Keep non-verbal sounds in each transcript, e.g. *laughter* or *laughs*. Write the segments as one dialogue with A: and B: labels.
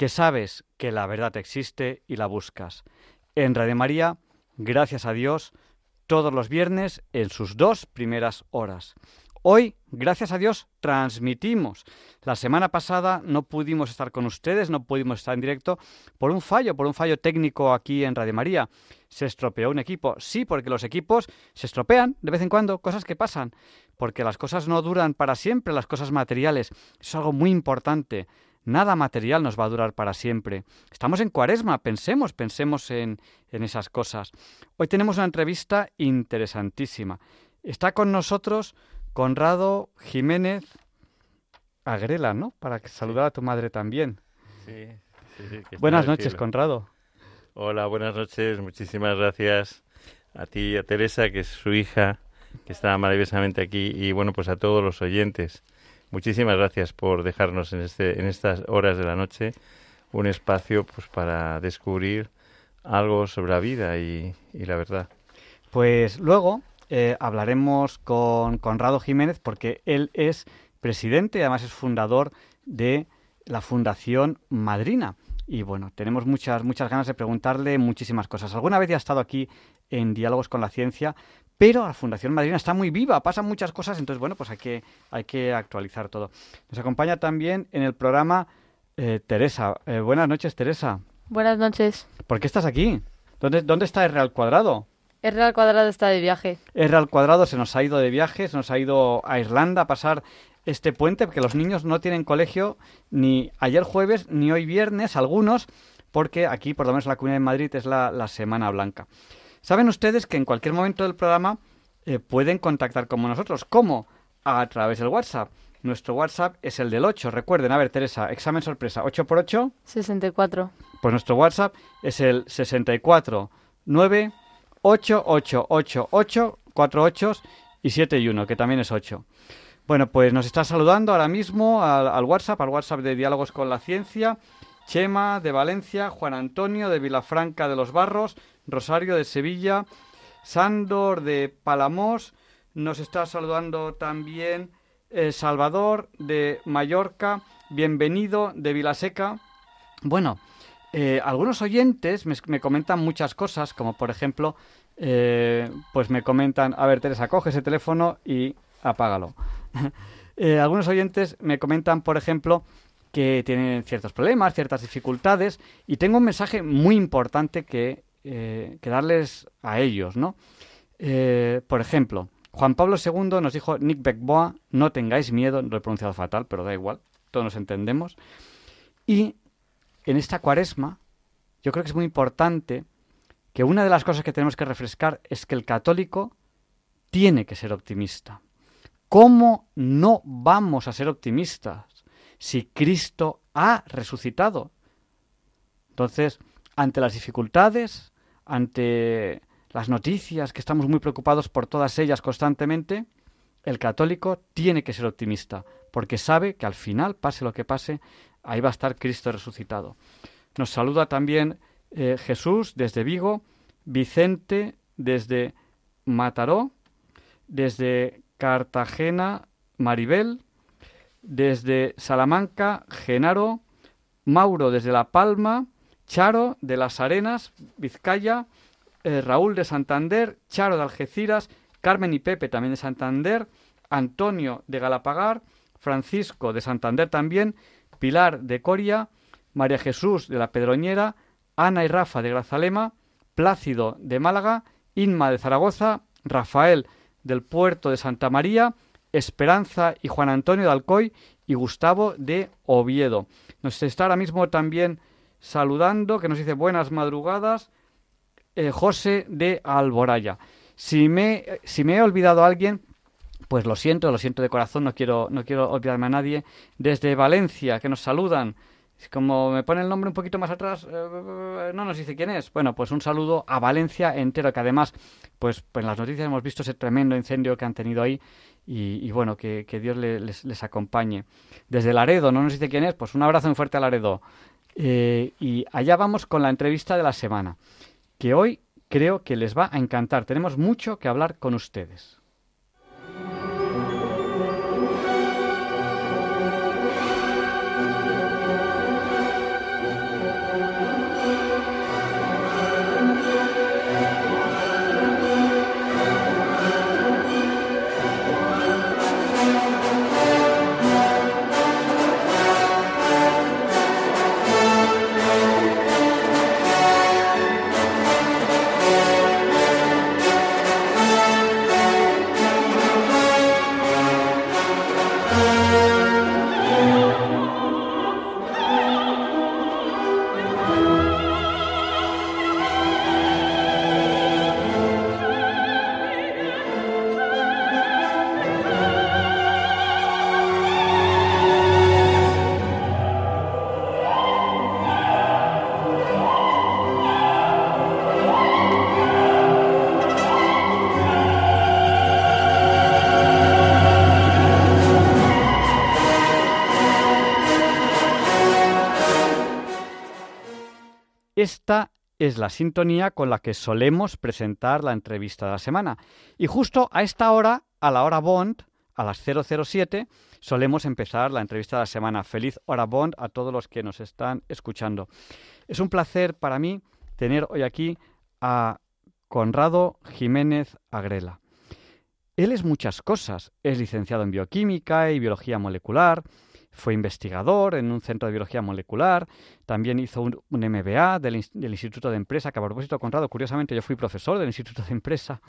A: que sabes que la verdad existe y la buscas. En Radio María, gracias a Dios, todos los viernes en sus dos primeras horas. Hoy, gracias a Dios, transmitimos. La semana pasada no pudimos estar con ustedes, no pudimos estar en directo por un fallo, por un fallo técnico aquí en Radio María. Se estropeó un equipo. Sí, porque los equipos se estropean de vez en cuando, cosas que pasan, porque las cosas no duran para siempre, las cosas materiales. es algo muy importante. Nada material nos va a durar para siempre. Estamos en cuaresma, pensemos, pensemos en, en esas cosas. Hoy tenemos una entrevista interesantísima. Está con nosotros Conrado Jiménez Agrela, ¿no? Para saludar a tu madre también.
B: Sí, sí,
A: buenas noches, Conrado.
B: Hola, buenas noches. Muchísimas gracias a ti y a Teresa, que es su hija, que está maravillosamente aquí, y bueno, pues a todos los oyentes. Muchísimas gracias por dejarnos en, este, en estas horas de la noche un espacio pues para descubrir algo sobre la vida y, la verdad.
A: Pues luego eh, hablaremos con Conrado Jiménez porque él es presidente y además es fundador de la Fundación Madrina. Y bueno, tenemos muchas, muchas ganas de preguntarle muchísimas cosas. Alguna vez ya ha estado aquí en Diálogos con la Ciencia, pero la Fundación Madrina está muy viva, pasan muchas cosas, entonces bueno, pues hay que, hay que actualizar todo. Nos acompaña también en el programa eh, Teresa. Eh, buenas noches, Teresa.
C: Buenas noches.
A: ¿Por qué estás aquí? ¿Dónde, dónde está el Real Cuadrado?
C: R al cuadrado está de viaje.
A: R al cuadrado se nos ha ido de viaje, se nos ha ido a Irlanda a pasar este puente, porque los niños no tienen colegio ni ayer jueves ni hoy viernes, algunos, porque aquí, por lo menos en la Comunidad de Madrid, es la, Semana Blanca. Saben ustedes que en cualquier momento del programa eh, pueden contactar con nosotros. ¿Cómo? A través del WhatsApp. Nuestro WhatsApp es el del 8. Recuerden, a ver, Teresa, examen sorpresa. 8 por 8.
C: 64.
A: Pues nuestro WhatsApp es el 64 9 8, 8, 8, 8, 4 8 y 7 y 1, que también es 8. Bueno, pues nos está saludando ahora mismo al, al, WhatsApp, al WhatsApp de Diálogos con la Ciencia, Chema de Valencia, Juan Antonio de Vilafranca de los Barros, Rosario de Sevilla, Sándor de Palamos, nos está saludando también eh, Salvador de Mallorca, bienvenido de Vilaseca. Bueno, eh, algunos oyentes me, comentan muchas cosas, como por ejemplo, eh, pues me comentan, a ver Teresa, coge ese teléfono y apágalo. *laughs* Algunos oyentes me comentan, por ejemplo, que tienen ciertos problemas, ciertas dificultades, y tengo un mensaje muy importante que, que darles a ellos, ¿no? por ejemplo, Juan Pablo II nos dijo, Nick Beckboa, no tengáis miedo, lo he pronunciado fatal, pero da igual, todos nos entendemos. Y en esta cuaresma, yo creo que es muy importante que una de las cosas que tenemos que refrescar es que el católico tiene que ser optimista. ¿Cómo no vamos a ser optimistas si Cristo ha resucitado? Entonces, ante las dificultades, ante las noticias, que estamos muy preocupados por todas ellas constantemente, el católico tiene que ser optimista, porque sabe que al final, pase lo que pase, ahí va a estar Cristo resucitado. Nos saluda también eh, Jesús desde Vigo, Vicente desde Mataró, desde Cartagena, Maribel, desde Salamanca, Genaro, Mauro desde La Palma, Charo de Las Arenas, Vizcaya, eh, Raúl de Santander, Charo de Algeciras, Carmen y Pepe también de Santander, Antonio de Galapagar, Francisco de Santander también, Pilar de Coria, María Jesús de la Pedroñera, Ana y Rafa de Grazalema, Plácido de Málaga, Inma de Zaragoza, Rafael del puerto de Santa María, Esperanza y Juan Antonio de Alcoy y Gustavo de Oviedo. Nos está ahora mismo también saludando, que nos dice buenas madrugadas, eh, José de Alboraya. Si me, he olvidado a alguien, pues lo siento, lo siento de corazón, no quiero, no quiero olvidarme a nadie. Desde Valencia, que nos saludan. Como me pone el nombre un poquito más atrás, eh, no nos dice quién es. Bueno, pues un saludo a Valencia entero, que además, pues, pues en las noticias hemos visto ese tremendo incendio que han tenido ahí y, bueno, que, Dios les, acompañe. Desde Laredo, no nos dice quién es, pues un abrazo muy fuerte a Laredo. Eh, y allá vamos con la entrevista de la semana, que hoy creo que les va a encantar. Tenemos mucho que hablar con ustedes. Esta es la sintonía con la que solemos presentar la entrevista de la semana. Y justo a esta hora, a la hora Bond, a las 007, solemos empezar la entrevista de la semana. Feliz hora Bond a todos los que nos están escuchando. Es un placer para mí tener hoy aquí a Conrado Jiménez Agrela. Él es muchas cosas. Es licenciado en bioquímica y biología molecular, fue investigador en un centro de biología molecular, también hizo un, MBA del, Instituto de Empresa, que a propósito, Conrado, curiosamente yo fui profesor del Instituto de Empresa,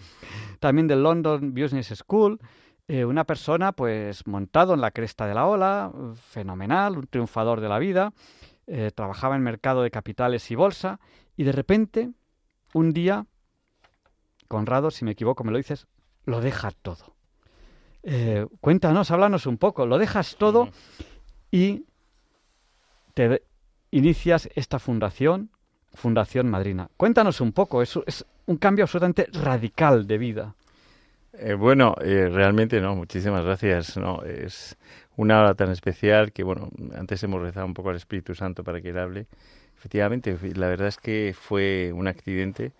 A: también del London Business School, eh, una persona pues montado en la cresta de la ola, fenomenal, un triunfador de la vida, eh, trabajaba en mercado de capitales y bolsa, y de repente, un día, Conrado, si me equivoco me lo dices, lo deja todo. Eh, cuéntanos, háblanos un poco, lo dejas todo y te inicias esta fundación, Fundación Madrina. Cuéntanos un poco, es, es un cambio absolutamente radical de vida.
B: Eh, bueno, eh, realmente no, muchísimas gracias. No, es una hora tan especial que, bueno, antes hemos rezado un poco al Espíritu Santo para que él hable. Efectivamente, la verdad es que fue un accidente.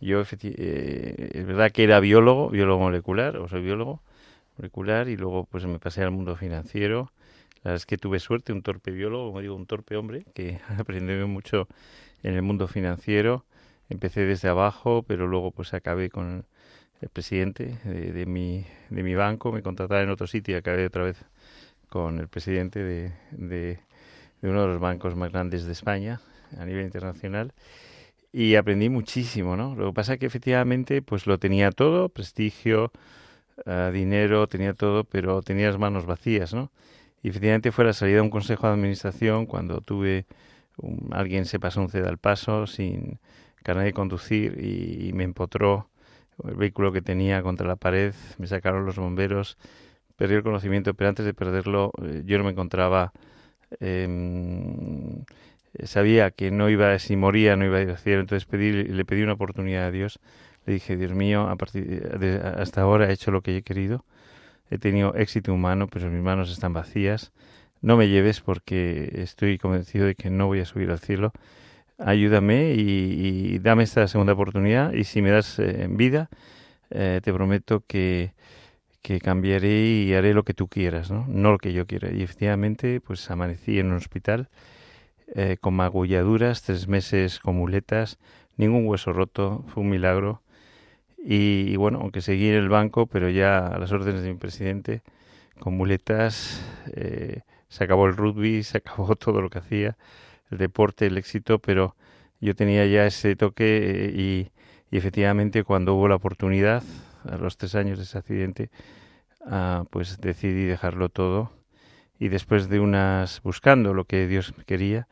B: Yo, eh, es verdad que era biólogo, biólogo molecular, o soy biólogo molecular, y luego pues me pasé al mundo financiero la verdad es que tuve suerte, un torpe biólogo, como digo, un torpe hombre, que *laughs* aprendió mucho en el mundo financiero. Empecé desde abajo, pero luego pues acabé con el presidente de, mi, de mi banco, me contrataba en otro sitio y acabé otra vez con el presidente de, de, uno de los bancos más grandes de España a nivel internacional y aprendí muchísimo, ¿no? Lo que pasa es que efectivamente pues lo tenía todo, prestigio, uh, dinero, tenía todo, pero tenía las manos vacías, ¿no? Y efectivamente fue la salida de un consejo de administración cuando tuve alguien se pasó un ceda al paso sin carnet de conducir y, me empotró el vehículo que tenía contra la pared, me sacaron los bomberos, perdí el conocimiento, pero antes de perderlo eh, yo no me encontraba, em, sabía que no iba, si moría no iba a ir al cielo, entonces pedí, le pedí una oportunidad a Dios, le dije, Dios mío, a partir de, hasta ahora he hecho lo que he querido, he tenido éxito humano, pero mis manos están vacías. No me lleves porque estoy convencido de que no voy a subir al cielo. Ayúdame y, dame esta segunda oportunidad y si me das eh, vida, eh, te prometo que, que cambiaré y haré lo que tú quieras, ¿no? no lo que yo quiera. Y efectivamente, pues amanecí en un hospital eh, con magulladuras, tres meses con muletas, ningún hueso roto, fue un milagro. Y, bueno, aunque seguí en el banco, pero ya a las órdenes de mi presidente, con muletas, eh, se acabó el rugby, *laughs* se acabó todo lo que hacía, el deporte, el éxito, pero yo tenía ya ese toque y, y efectivamente cuando hubo la oportunidad, a los tres años de ese accidente, ah, pues decidí dejarlo todo y después de unas buscando lo que Dios quería,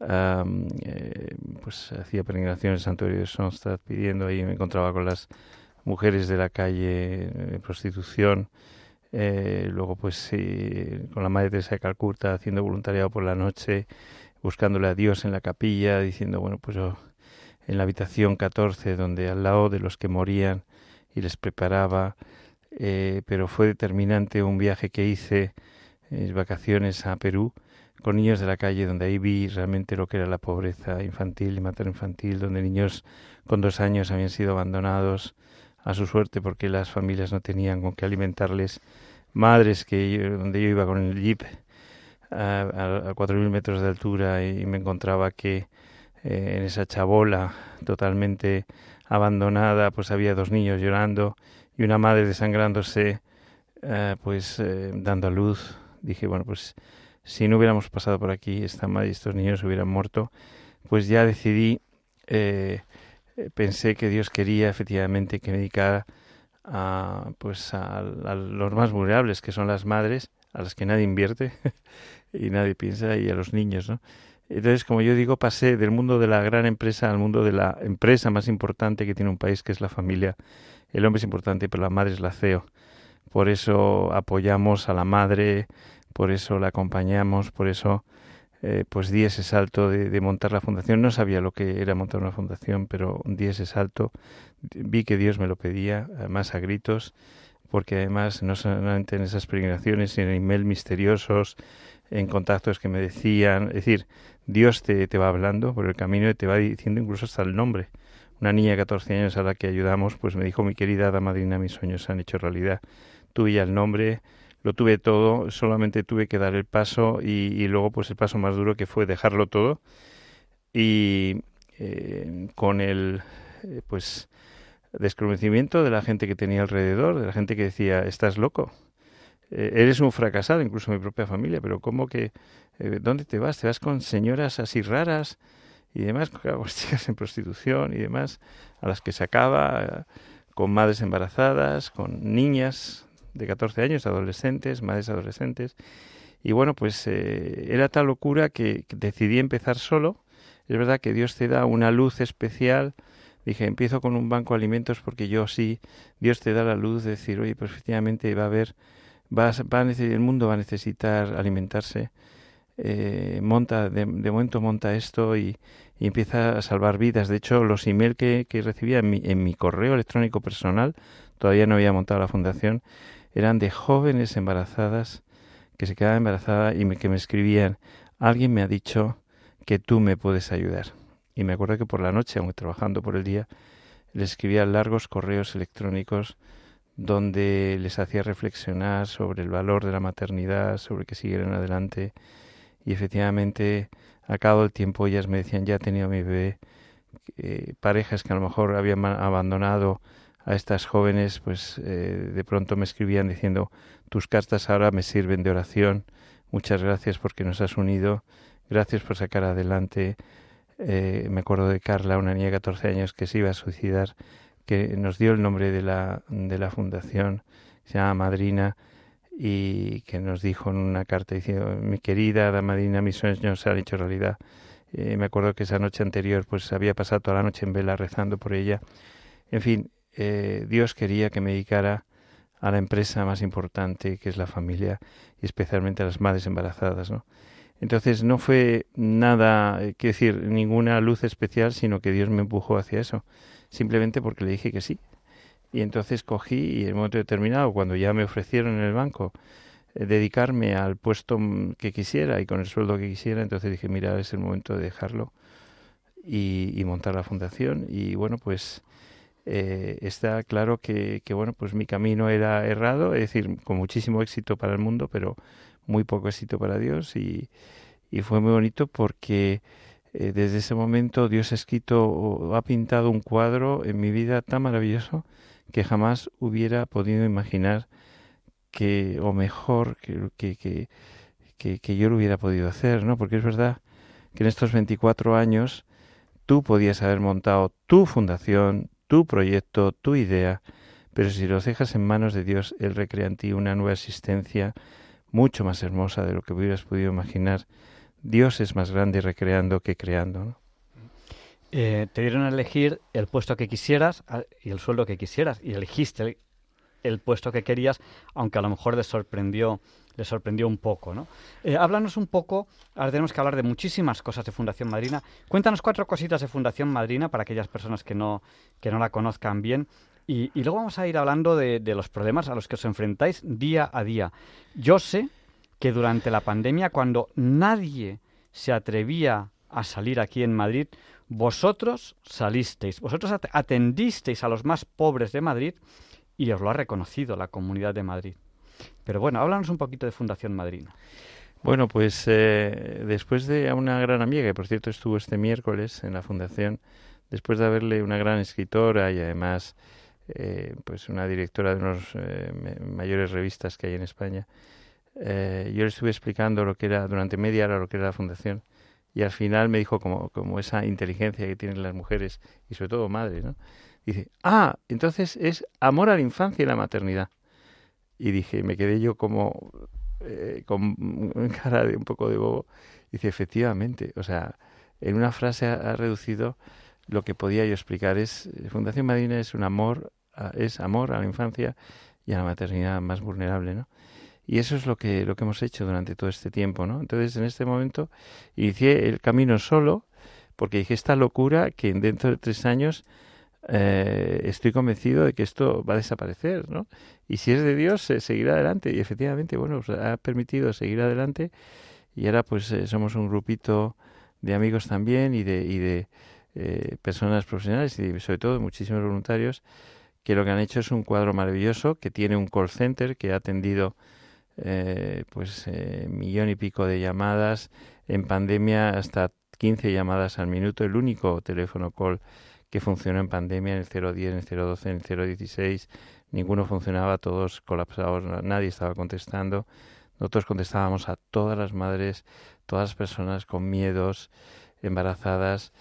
B: eh, pues hacía peregrinaciones al santuario de Sonstad pidiendo ahí me encontraba con las mujeres de la calle de prostitución. Eh, luego pues con la madre Teresa de Calcuta haciendo voluntariado por la noche buscándole a Dios en la capilla diciendo bueno pues en la habitación 14 donde al lado de los que morían y les preparaba eh, pero fue determinante un viaje que hice en vacaciones a Perú con niños de la calle, donde ahí vi realmente lo que era la pobreza infantil y materno-infantil, donde niños con dos años habían sido abandonados a su suerte porque las familias no tenían con qué alimentarles, madres que donde yo iba con el jeep a, cuatro mil metros de altura y, me encontraba que eh, en esa chabola totalmente abandonada pues había dos niños llorando y una madre desangrándose eh, pues eh, dando a luz. Dije bueno pues si no hubiéramos pasado por aquí, esta madre y estos niños hubieran muerto, pues ya decidí, eh, eh, pensé que Dios quería efectivamente que me dedicara a, pues a, los más vulnerables, que son las madres, a las que nadie invierte *laughs* y nadie piensa, y a los niños, ¿no? Entonces, como yo digo, pasé del mundo de la gran empresa al mundo de la empresa más importante que tiene un país, que es la familia. El hombre es importante, pero la madre es la CEO. Por eso apoyamos a la madre, por eso la acompañamos, por eso eh, pues di ese salto de, montar la fundación. No sabía lo que era montar una fundación, pero di ese salto, vi que Dios me lo pedía, además a gritos, porque además no solamente en esas peregrinaciones, sino en email misteriosos, en contactos que me decían, es decir, Dios te, te va hablando por el camino y te va diciendo incluso hasta el nombre. Una niña de 14 años a la que ayudamos, pues me dijo, mi querida damadrina, mis sueños se han hecho realidad. Tú ya el nombre, lo tuve todo, solamente tuve que dar el paso y, luego pues el paso más duro que fue dejarlo todo y eh, con el eh, pues desconocimiento de la gente que tenía alrededor, de la gente que decía, estás loco, eh, eres un fracasado, incluso mi propia familia, pero ¿cómo que, dónde te vas? ¿Te vas con señoras así raras y demás, con *laughs* chicas en prostitución y demás, a las que sacaba, con madres embarazadas, con niñas de 14 años, adolescentes, madres adolescentes. Y bueno, pues eh, era tal locura que decidí empezar solo. Es verdad que Dios te da una luz especial. Dije, empiezo con un banco de alimentos porque yo sí, Dios te da la luz de decir, oye, pues efectivamente va a haber, va, va a el mundo va a necesitar alimentarse. Eh, monta, de, momento monta esto y, empieza a salvar vidas. De hecho, los emails que, que recibía en mi, en mi correo electrónico personal, todavía no había montado la fundación, eran de jóvenes embarazadas que se quedaban embarazadas y me, que me escribían, alguien me ha dicho que tú me puedes ayudar. Y me acuerdo que por la noche, aunque trabajando por el día, les escribía largos correos electrónicos donde les hacía reflexionar sobre el valor de la maternidad, sobre que siguieran adelante. Y efectivamente, a cabo del tiempo, ellas me decían, ya he tenido mi bebé. Eh, parejas que a lo mejor habían abandonado a estas jóvenes, pues eh, de pronto me escribían diciendo, tus cartas ahora me sirven de oración, muchas gracias porque nos has unido, gracias por sacar adelante. Eh, me acuerdo de Carla, una niña de 14 años que se iba a suicidar, que nos dio el nombre de la, de la fundación, se llama Madrina, y que nos dijo en una carta diciendo, mi querida Madrina, mis sueños se han hecho realidad. Eh, me acuerdo que esa noche anterior pues había pasado toda la noche en vela rezando por ella. En fin, eh, Dios quería que me dedicara a la empresa más importante que es la familia y especialmente a las madres embarazadas, ¿no? Entonces no fue nada, eh, quiero decir, ninguna luz especial, sino que Dios me empujó hacia eso, simplemente porque le dije que sí. Y entonces cogí y en un momento determinado, cuando ya me ofrecieron en el banco eh, dedicarme al puesto que quisiera y con el sueldo que quisiera, entonces dije, mira, es el momento de dejarlo y, y montar la fundación. Y bueno, pues eh, está claro que, bueno, pues mi camino era errado, es decir, con muchísimo éxito para el mundo, pero muy poco éxito para Dios y, fue muy bonito porque eh, desde ese momento Dios ha escrito ha pintado un cuadro en mi vida tan maravilloso que jamás hubiera podido imaginar que, o mejor, que, que, que, que yo lo hubiera podido hacer, ¿no? Porque es verdad que en estos 24 años tú podías haber montado tu fundación, tu proyecto, tu idea, pero si los dejas en manos de Dios, Él recrea en ti una nueva existencia mucho más hermosa de lo que hubieras podido imaginar. Dios es más grande recreando que creando.
A: Eh, te dieron a elegir el puesto que quisieras y el sueldo que quisieras y elegiste el, puesto que querías, aunque a lo mejor les sorprendió, les sorprendió un poco. ¿no? Eh, háblanos un poco, ahora tenemos que hablar de muchísimas cosas de Fundación Madrina. Cuéntanos cuatro cositas de Fundación Madrina para aquellas personas que no, que no la conozcan bien. Y, luego vamos a ir hablando de los problemas a los que os enfrentáis día a día. Yo sé que durante la pandemia, cuando nadie se atrevía a salir aquí en Madrid, vosotros salisteis, vosotros atendisteis a los más pobres de Madrid y os lo ha reconocido la Comunidad de Madrid. Pero bueno, háblanos un poquito de Fundación Madrina.
B: Bueno, pues eh, después de una gran amiga, que por cierto estuvo este miércoles en la Fundación, después de haberle una gran escritora y además eh, pues una directora de unas eh, mayores revistas que hay en España, yo le estuve explicando lo que era durante media hora lo que era la Fundación y al final me dijo como, como esa inteligencia que tienen las mujeres y sobre todo madres, ¿no? Dice, ah, entonces es amor a la infancia y la maternidad. Y dije, me quedé yo como eh, con *laughs* cara de un poco de bobo. Dice, efectivamente, o sea, en una frase ha, reducido lo que podía yo explicar. Es Fundación Madina es un amor, es amor a la infancia y a la maternidad más vulnerable, ¿no? Y eso es lo que, lo que hemos hecho durante todo este tiempo, ¿no? Entonces, en este momento, inicié el camino solo, porque dije, esta locura que dentro de tres años eh, estoy convencido de que esto va a desaparecer, ¿no? Y si es de Dios, se seguirá adelante. Y efectivamente, bueno, pues ha permitido seguir adelante. Y ahora, pues, eh, somos un grupito de amigos también y de, y de eh, personas profesionales y sobre todo muchísimos voluntarios que lo que han hecho es un cuadro maravilloso que tiene un call center que ha atendido eh, pues millón y pico de llamadas, en pandemia hasta 15 llamadas al minuto, el único teléfono call que funcionó en pandemia en el 010, en el 012, en el 016, ninguno funcionaba, todos colapsados, nadie estaba contestando. Nosotros contestábamos a todas las madres, todas las personas con miedos, embarazadas,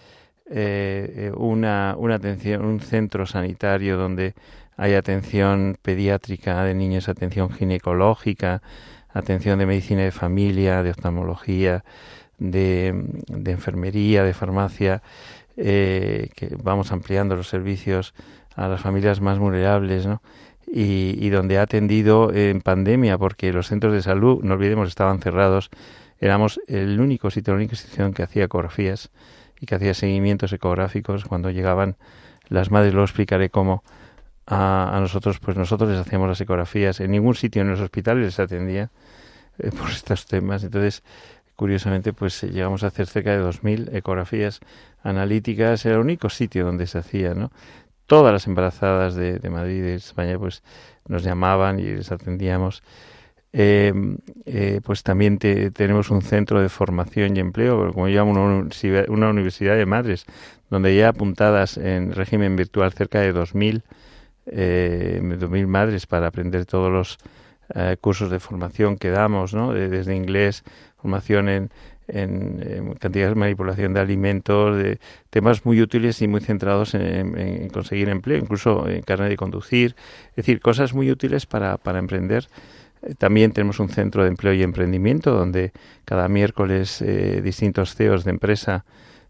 B: eh, eh una, una atención, un centro sanitario donde hay atención pediátrica de niños, atención ginecológica, atención de medicina de familia, de oftalmología, de, enfermería, de farmacia, eh, que vamos ampliando los servicios a las familias más vulnerables, ¿no? Y, donde ha atendido en pandemia, porque los centros de salud, no olvidemos, estaban cerrados, éramos el único sitio, la única institución que hacía ecografías y que hacía seguimientos ecográficos cuando llegaban las madres, lo explicaré cómo, a, nosotros, pues nosotros les hacíamos las ecografías. En ningún sitio en los hospitales les atendía eh, por *laughs* estos temas. Entonces, curiosamente, pues llegamos a hacer cerca de 2.000 ecografías analíticas. Era el único sitio donde se hacía, ¿no? Todas las embarazadas de, de Madrid y de España, pues nos llamaban y les atendíamos. Em, eh, pues también tenemos un centro de formación y empleo, como llamo una, una universidad de madres, donde ya apuntadas en régimen virtual cerca de 2.000 eh, 2.000 madres para aprender todos los eh, cursos de formación que damos, ¿no? desde inglés, formación en, en, cantidad de manipulación de alimentos, de temas muy útiles y muy centrados en, conseguir empleo, incluso en carne de conducir, es decir, cosas muy útiles para, para emprender. También tenemos un centro de empleo y emprendimiento donde cada miércoles eh, distintos CEOs de empresa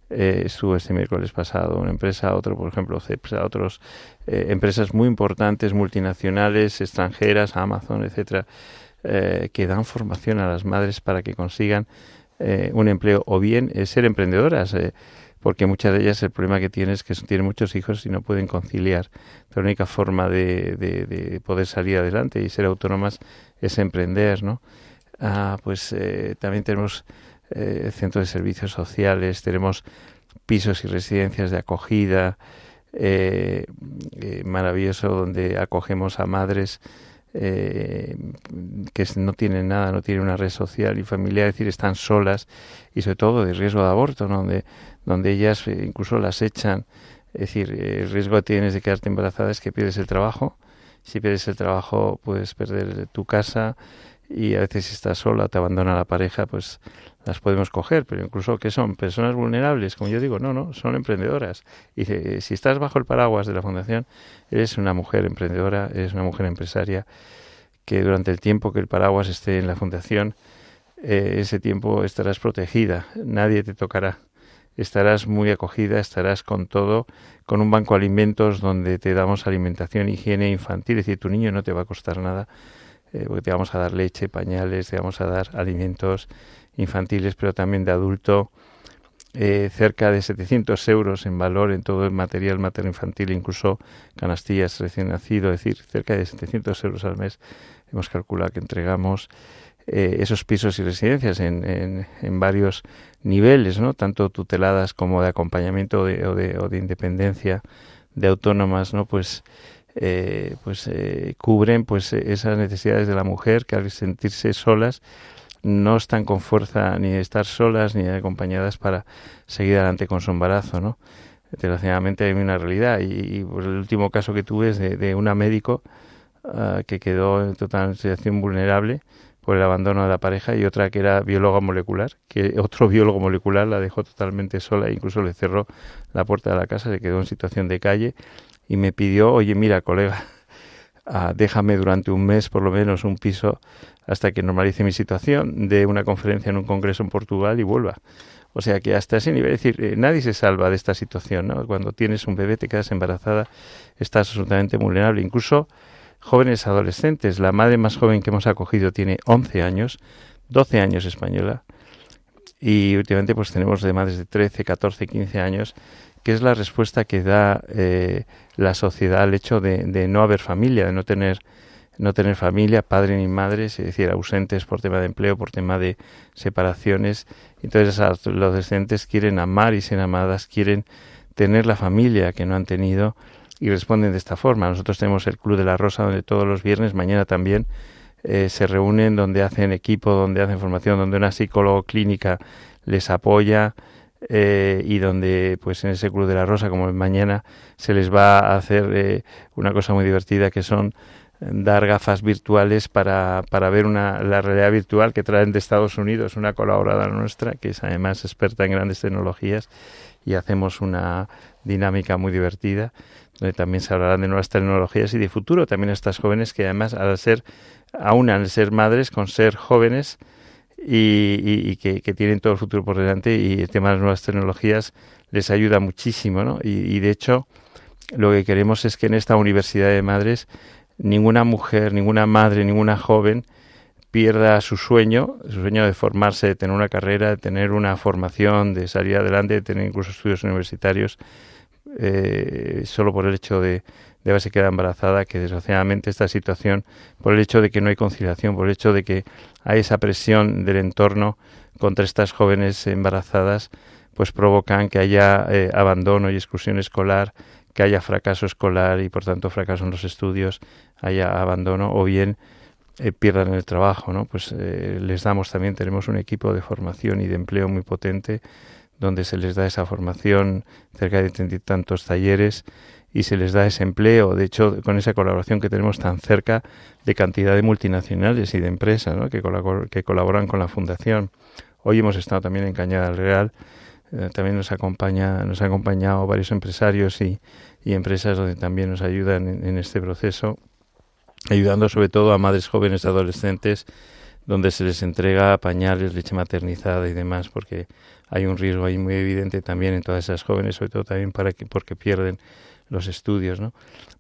B: eh, estuvo este miércoles pasado una empresa, otro, por ejemplo, CEPSA, otros eh, empresas muy importantes, multinacionales, extranjeras, Amazon, etcétera, eh, que dan formación a las madres para que consigan eh, un empleo o bien ser emprendedoras, porque muchas de ellas el problema que tienen es que tienen muchos hijos y no pueden conciliar. La única forma de, de, de poder salir adelante y ser autónomas es emprender, ¿no? Ah, pues también tenemos eh, centros de servicios sociales, tenemos pisos y residencias de acogida, eh, eh, maravilloso donde acogemos a madres eh, que no tienen nada, no tienen una red social y familiar, es decir, están solas y sobre todo de riesgo de aborto, donde, donde ellas incluso las echan. Es decir, el riesgo que tienes de quedarte embarazada es que pierdes el trabajo. Si pierdes el trabajo, puedes perder tu casa, y a veces si estás sola, te abandona la pareja, pues las podemos coger, pero incluso que son personas vulnerables, como yo digo, no, no, son emprendedoras. Y si estás bajo el paraguas de la fundación, eres una mujer emprendedora, eres una mujer empresaria, que durante el tiempo que el paraguas esté en la fundación, eh, ese tiempo estarás protegida, nadie te tocará. Estarás muy acogida, estarás con todo, con un banco de alimentos donde te damos alimentación, higiene infantil, es decir, tu niño no te va a costar nada, eh, porque te vamos a dar leche, pañales, te vamos a dar alimentos infantiles, pero también de adulto, eh, cerca de 700 euros en valor en todo el material materno infantil, incluso canastillas recién nacido, es decir, cerca de 700 euros al mes hemos calculado que entregamos eh, esos pisos y residencias en, en, varios niveles, ¿no? tanto tuteladas como de acompañamiento o, de, o de independencia de autónomas, ¿no? pues eh, pues cubren pues esas necesidades de la mujer que al sentirse solas no están con fuerza ni de estar solas ni acompañadas para seguir adelante con su embarazo, ¿no? Desgraciadamente hay una realidad y, pues, el último caso que tuve es de, una médico ah, que quedó en total situación vulnerable por el abandono de la pareja y otra que era bióloga molecular, que otro *laughs* biólogo molecular la dejó totalmente sola e incluso le cerró la puerta de la casa, se quedó en situación de calle y me pidió, oye, mira, colega, ah, déjame durante un mes por lo menos un piso hasta que normalice mi situación, de una conferencia en un congreso en Portugal y vuelva. O sea que hasta ese nivel, es decir, eh, nadie se salva de esta situación, ¿no? Cuando tienes un bebé, te quedas embarazada, estás absolutamente vulnerable. Incluso jóvenes adolescentes, la madre más joven que hemos acogido tiene 11 años, 12 años española, y últimamente pues tenemos de madres de 13, 14, 15 años, que es la respuesta que da eh, la sociedad al hecho de, de no haber familia, de no tener no tener familia, padre ni madre, es decir, ausentes por tema de empleo, por tema de separaciones. Entonces los adolescentes quieren amar y ser amadas, quieren tener la familia que no han tenido y responden de esta forma. Nosotros tenemos el Club de la Rosa donde todos los viernes, mañana también, eh, se reúnen, donde hacen equipo, donde hacen formación, donde una psicóloga clínica les apoya, eh, y donde pues en ese Club de la Rosa como mañana se les va a hacer eh, una cosa muy divertida que son dar gafas virtuales para, para ver una, la realidad virtual que traen de Estados Unidos, una colaboradora nuestra que es además experta en grandes tecnologías y hacemos una dinámica muy divertida donde también se hablarán de nuevas tecnologías y de futuro también estas jóvenes que además al ser aún al ser madres con ser jóvenes y, y, que, que, tienen todo el futuro por delante y el tema de las nuevas tecnologías les ayuda muchísimo ¿no? y, y de hecho lo que queremos es que en esta universidad de madres ninguna mujer, ninguna madre, ninguna joven pierda su sueño, su sueño de formarse, de tener una carrera, de tener una formación, de salir adelante, de tener incluso estudios universitarios, eh, solo por el hecho de, de haberse quedado embarazada, que desgraciadamente esta situación, por el hecho de que no hay conciliación, por el hecho de que hay esa presión del entorno contra estas jóvenes embarazadas, pues provocan que haya eh, abandono y exclusión escolar, que haya fracaso escolar y por tanto fracaso en los estudios, haya abandono o bien eh, pierdan el trabajo, ¿no? Pues eh, les damos también, tenemos un equipo de formación y de empleo muy potente donde se les da esa formación, cerca de treinta y tantos talleres y se les da ese empleo. De hecho, con esa colaboración que tenemos tan cerca de cantidad de multinacionales y de empresas que, que colaboran con la fundación. Hoy hemos estado también en Cañada del Real eh, también nos acompaña, nos han acompañado varios empresarios y, empresas donde también nos ayudan en, este proceso, ayudando sobre todo a madres jóvenes adolescentes donde se les entrega pañales, leche maternizada y demás, porque hay un riesgo ahí muy evidente también en todas esas jóvenes, sobre todo también para que, porque pierden los estudios, ¿no?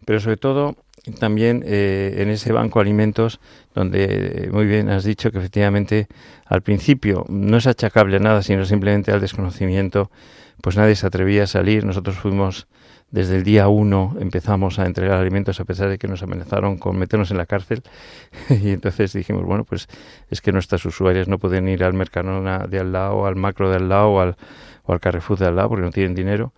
B: Pero sobre todo también eh, en ese banco alimentos donde eh, muy bien has dicho que efectivamente al principio no es achacable nada, sino simplemente al desconocimiento, pues nadie se atrevía a salir. Nosotros fuimos desde el día uno, empezamos a entregar alimentos a pesar de que nos amenazaron con meternos en la cárcel. *laughs* Y entonces dijimos, bueno, pues es que nuestras usuarias no pueden ir al Mercadona de al lado, al Macro de al lado o al, o al Carrefour de al lado porque no tienen dinero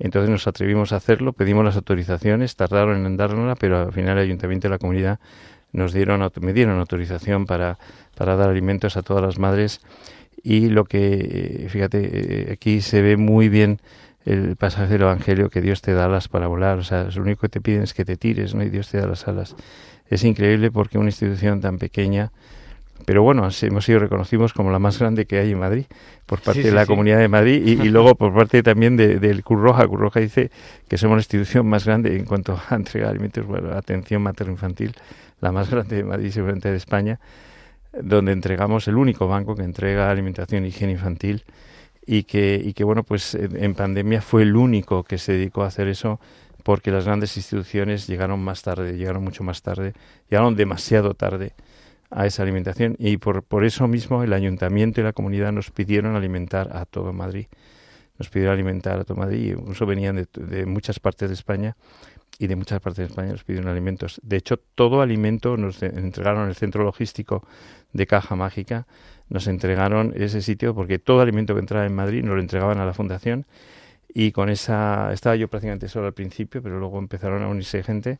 B: entonces nos atrevimos a hacerlo, pedimos las autorizaciones, tardaron en dárnosla, pero al final el ayuntamiento y la comunidad nos dieron, me dieron autorización para, para dar alimentos a todas las madres. Y lo que, fíjate, eh, aquí se ve muy bien el pasaje del Evangelio que Dios te da alas para volar, o sea, lo único que te piden es que te tires, ¿no? Y Dios te da las alas. Es increíble porque una institución tan pequeña pero bueno, hemos sido reconocidos como la más grande que hay en Madrid por parte
A: Sí,
B: de
A: sí,
B: la
A: sí.
B: Comunidad de Madrid y, y *laughs* luego por parte también de- del Cruz Roja. Cruz Roja dice que somos la institución más grande en cuanto a *laughs* entrega de alimentos, bueno, atención materno-infantil, la más grande de Madrid y seguramente de España, donde entregamos el único banco que entrega alimentación y higiene infantil y que, y que bueno, pues en, en pandemia fue el único que se dedicó a hacer eso porque las grandes instituciones llegaron más tarde, llegaron mucho más tarde, llegaron demasiado tarde a esa alimentación y por, por eso mismo el ayuntamiento y la comunidad nos pidieron alimentar a todo Madrid. Nos pidieron alimentar a todo Madrid, incluso venían de, de muchas partes de España y de muchas partes de España nos pidieron alimentos. De hecho, todo alimento nos entregaron el centro logístico de Caja Mágica, nos entregaron ese sitio porque todo alimento que entraba en Madrid nos lo entregaban a la fundación y con esa estaba yo prácticamente solo al principio, pero luego empezaron a unirse gente,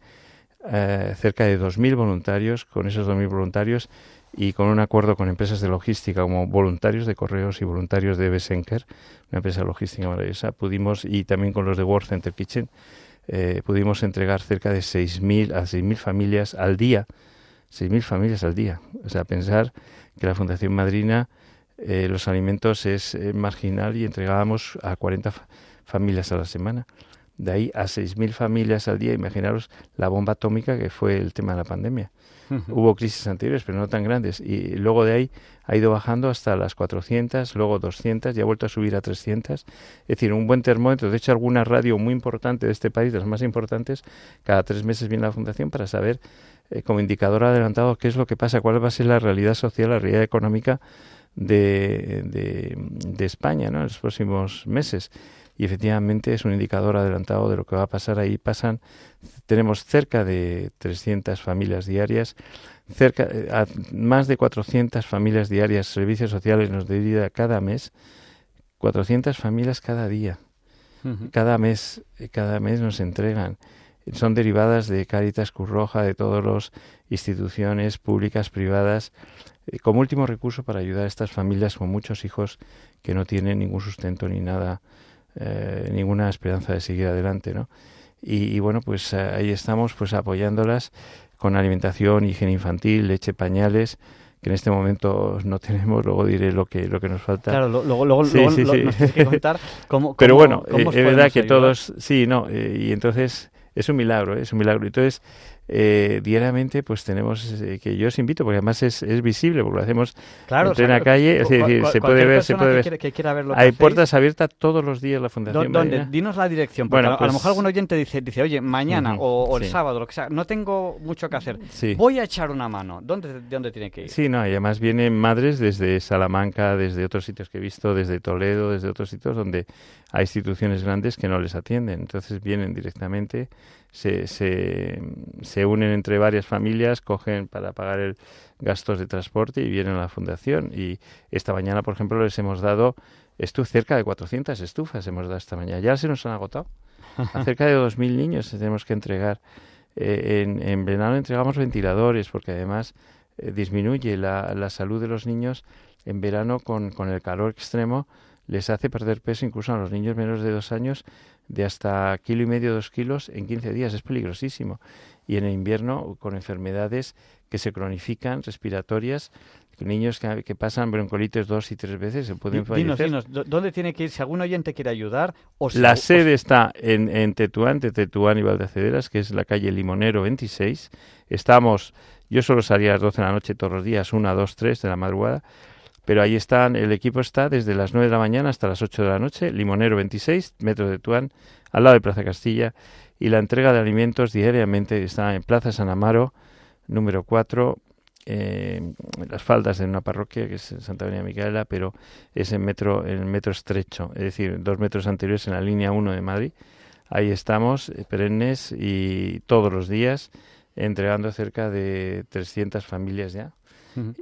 B: eh, cerca de 2.000 voluntarios, con esos 2.000 voluntarios y con un acuerdo con empresas de logística como voluntarios de correos y voluntarios de Besenker, una empresa logística maravillosa, pudimos, y también con los de World Center Kitchen, eh, pudimos entregar cerca de 6.000 a 6.000 familias al día, 6.000 familias al día. O sea, pensar que la Fundación Madrina eh, los alimentos es eh, marginal y entregábamos a 40 fa- familias a la semana. De ahí a 6.000 familias al día, imaginaros la bomba atómica que fue el tema de la pandemia. *laughs* Hubo crisis anteriores, pero no tan grandes. Y luego de ahí ha ido bajando hasta las 400, luego 200 y ha vuelto a subir a 300. Es decir, un buen termómetro. De hecho, alguna radio muy importante de este país, de las más importantes, cada tres meses viene la Fundación para saber, eh, como indicador adelantado, qué es lo que pasa, cuál va a ser la realidad social, la realidad económica de, de, de España ¿no? en los próximos meses. Y efectivamente es un indicador adelantado de lo que va a pasar. Ahí pasan, tenemos cerca de 300 familias diarias, cerca, eh, a más de 400 familias diarias, servicios sociales nos dedica cada mes, 400 familias cada día, cada mes, eh, cada mes nos entregan. Son derivadas de Cáritas Cruz Roja, de todas las instituciones públicas, privadas, eh, como último recurso para ayudar a estas familias con muchos hijos que no tienen ningún sustento ni nada, eh, ninguna esperanza de seguir adelante, ¿no? Y, y bueno, pues eh, ahí estamos, pues apoyándolas con alimentación, higiene infantil, leche, pañales, que en este momento no *laughs* tenemos. Luego diré lo que lo que nos falta.
A: Claro, lo- luego, luego,
B: Sí,
A: luego
B: sí,
A: lo-
B: sí.
A: nos tienes que contar cómo, *laughs*
B: Pero bueno,
A: cómo
B: eh, es verdad que
A: ayudar.
B: todos, sí, no, eh, y entonces es un milagro, ¿eh? es un milagro. Entonces, eh, diariamente, pues tenemos eh, que yo os invito, porque además es, es visible, porque lo hacemos
A: Claro,
B: en plena calle, es decir, se puede ver, se puede
A: que
B: ver.
A: quiera- que quiera ver lo que
B: Hay puertas abiertas todos los días la
A: ¿dó-
B: Fundación
A: ¿Dónde?
B: Madrina.
A: Dinos la dirección, porque
B: Bueno,
A: a, a lo
B: pues-
A: mejor algún oyente dice, dice oye, mañana o, o el
B: sí.
A: sábado, lo que sea, no tengo mucho que hacer.
B: Sí.
A: Voy a echar una mano. ¿Dónde, de dónde tiene que ir?
B: Sí, no, y además vienen madres desde Salamanca, desde otros sitios que he visto, desde Toledo, desde otros sitios donde hay instituciones grandes que no les atienden. Entonces vienen directamente, se, se, se unen entre varias familias, cogen para pagar el gastos de transporte y vienen a la fundación. Y esta mañana, por ejemplo, les hemos dado estu cerca de 400 estufas hemos dado esta mañana. Ya se nos han agotado. *laughs* A cerca de 2.000 niños tenemos que entregar. Eh, en, en verano entregamos ventiladores porque además eh, disminuye la, la salud de los niños en verano con, con el calor extremo les hace perder peso incluso a los niños menos de dos años de hasta kilo y medio, dos kilos en 15 días. Es peligrosísimo. Y en el invierno con enfermedades que se cronifican, respiratorias, niños que, que pasan broncolitis dos y tres veces se pueden
A: Di- Dinos,
B: fallecer.
A: dinos, ¿dó- ¿dónde tiene que ir? Si algún oyente quiere ayudar, o si-
B: La
A: o-
B: sede está en, en Tetuán, de Tetuán y Valdecederas, que es la calle Limonero 26. Estamos, yo solo salía a las 12 de la noche todos los días, 1, 2, 3 de la madrugada, pero ahí están, el equipo está desde las 9 de la mañana hasta las 8 de la noche, Limonero 26, metro de Tetuán, al lado de Plaza Castilla, y la entrega de alimentos diariamente está en Plaza San Amaro, número 4, eh, las faldas de una parroquia que es Santa María Micaela, pero es en metro, en metro estrecho, es decir, dos metros anteriores en la línea 1 de Madrid. Ahí estamos, eh, perennes y todos los días entregando cerca de 300 familias ya.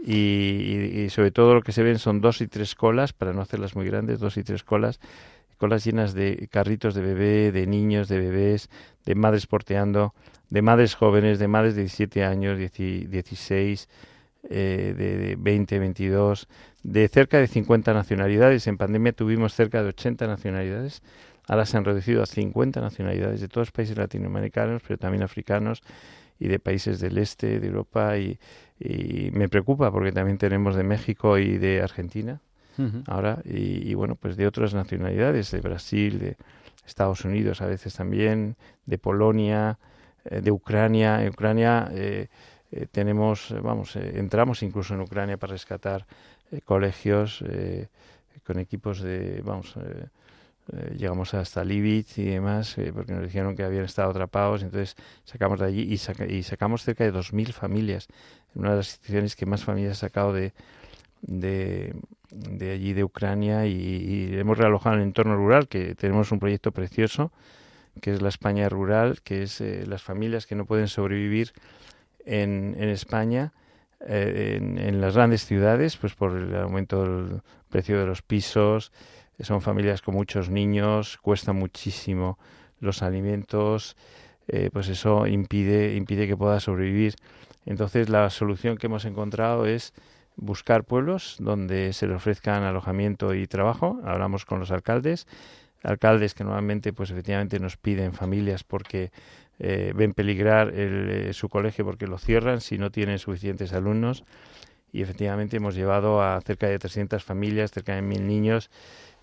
B: Y- y sobre todo lo que se ven son dos y tres colas, para no hacerlas muy grandes, dos y tres colas, colas llenas de carritos de bebé, de niños, de bebés, de madres porteando, de madres jóvenes, de madres de 17 años, 10 16, eh, de, de 20, 22, de cerca de 50 nacionalidades. En pandemia tuvimos cerca de 80 nacionalidades. Ahora se han reducido a 50 nacionalidades de todos los países latinoamericanos, pero también africanos. Y de países del este de Europa y, me preocupa porque también tenemos de México y de Argentina ahora y, bueno pues de otras nacionalidades de Brasil de Estados Unidos a veces también de Polonia eh, de Ucrania. En Ucrania eh, eh, tenemos vamos entramos incluso en Ucrania para rescatar colegios con equipos de vamos eh, llegamos hasta Libich y demás, eh, porque nos dijeron que habían estado atrapados, entonces sacamos de allí y, y sacamos cerca de 2.000 familias, una de las instituciones que más familias ha sacado de, de, de allí de Ucrania y, hemos realojado en el entorno rural, que tenemos un proyecto precioso, que es la España rural, que es eh, las familias que no pueden sobrevivir en, en España, en, en, las grandes ciudades, pues por el aumento del precio de los pisos, son familias con muchos niños, cuesta muchísimo los alimentos, eh, pues eso impide, impide que pueda sobrevivir. Entonces la solución que hemos encontrado es buscar pueblos donde se le ofrezcan alojamiento y trabajo. Hablamos con los alcaldes, alcaldes que normalmente pues efectivamente nos piden familias porque eh, ven peligrar eh, su colegio porque lo cierran si no tienen suficientes alumnos y efectivamente hemos llevado a cerca de 300 familias, cerca de mil niños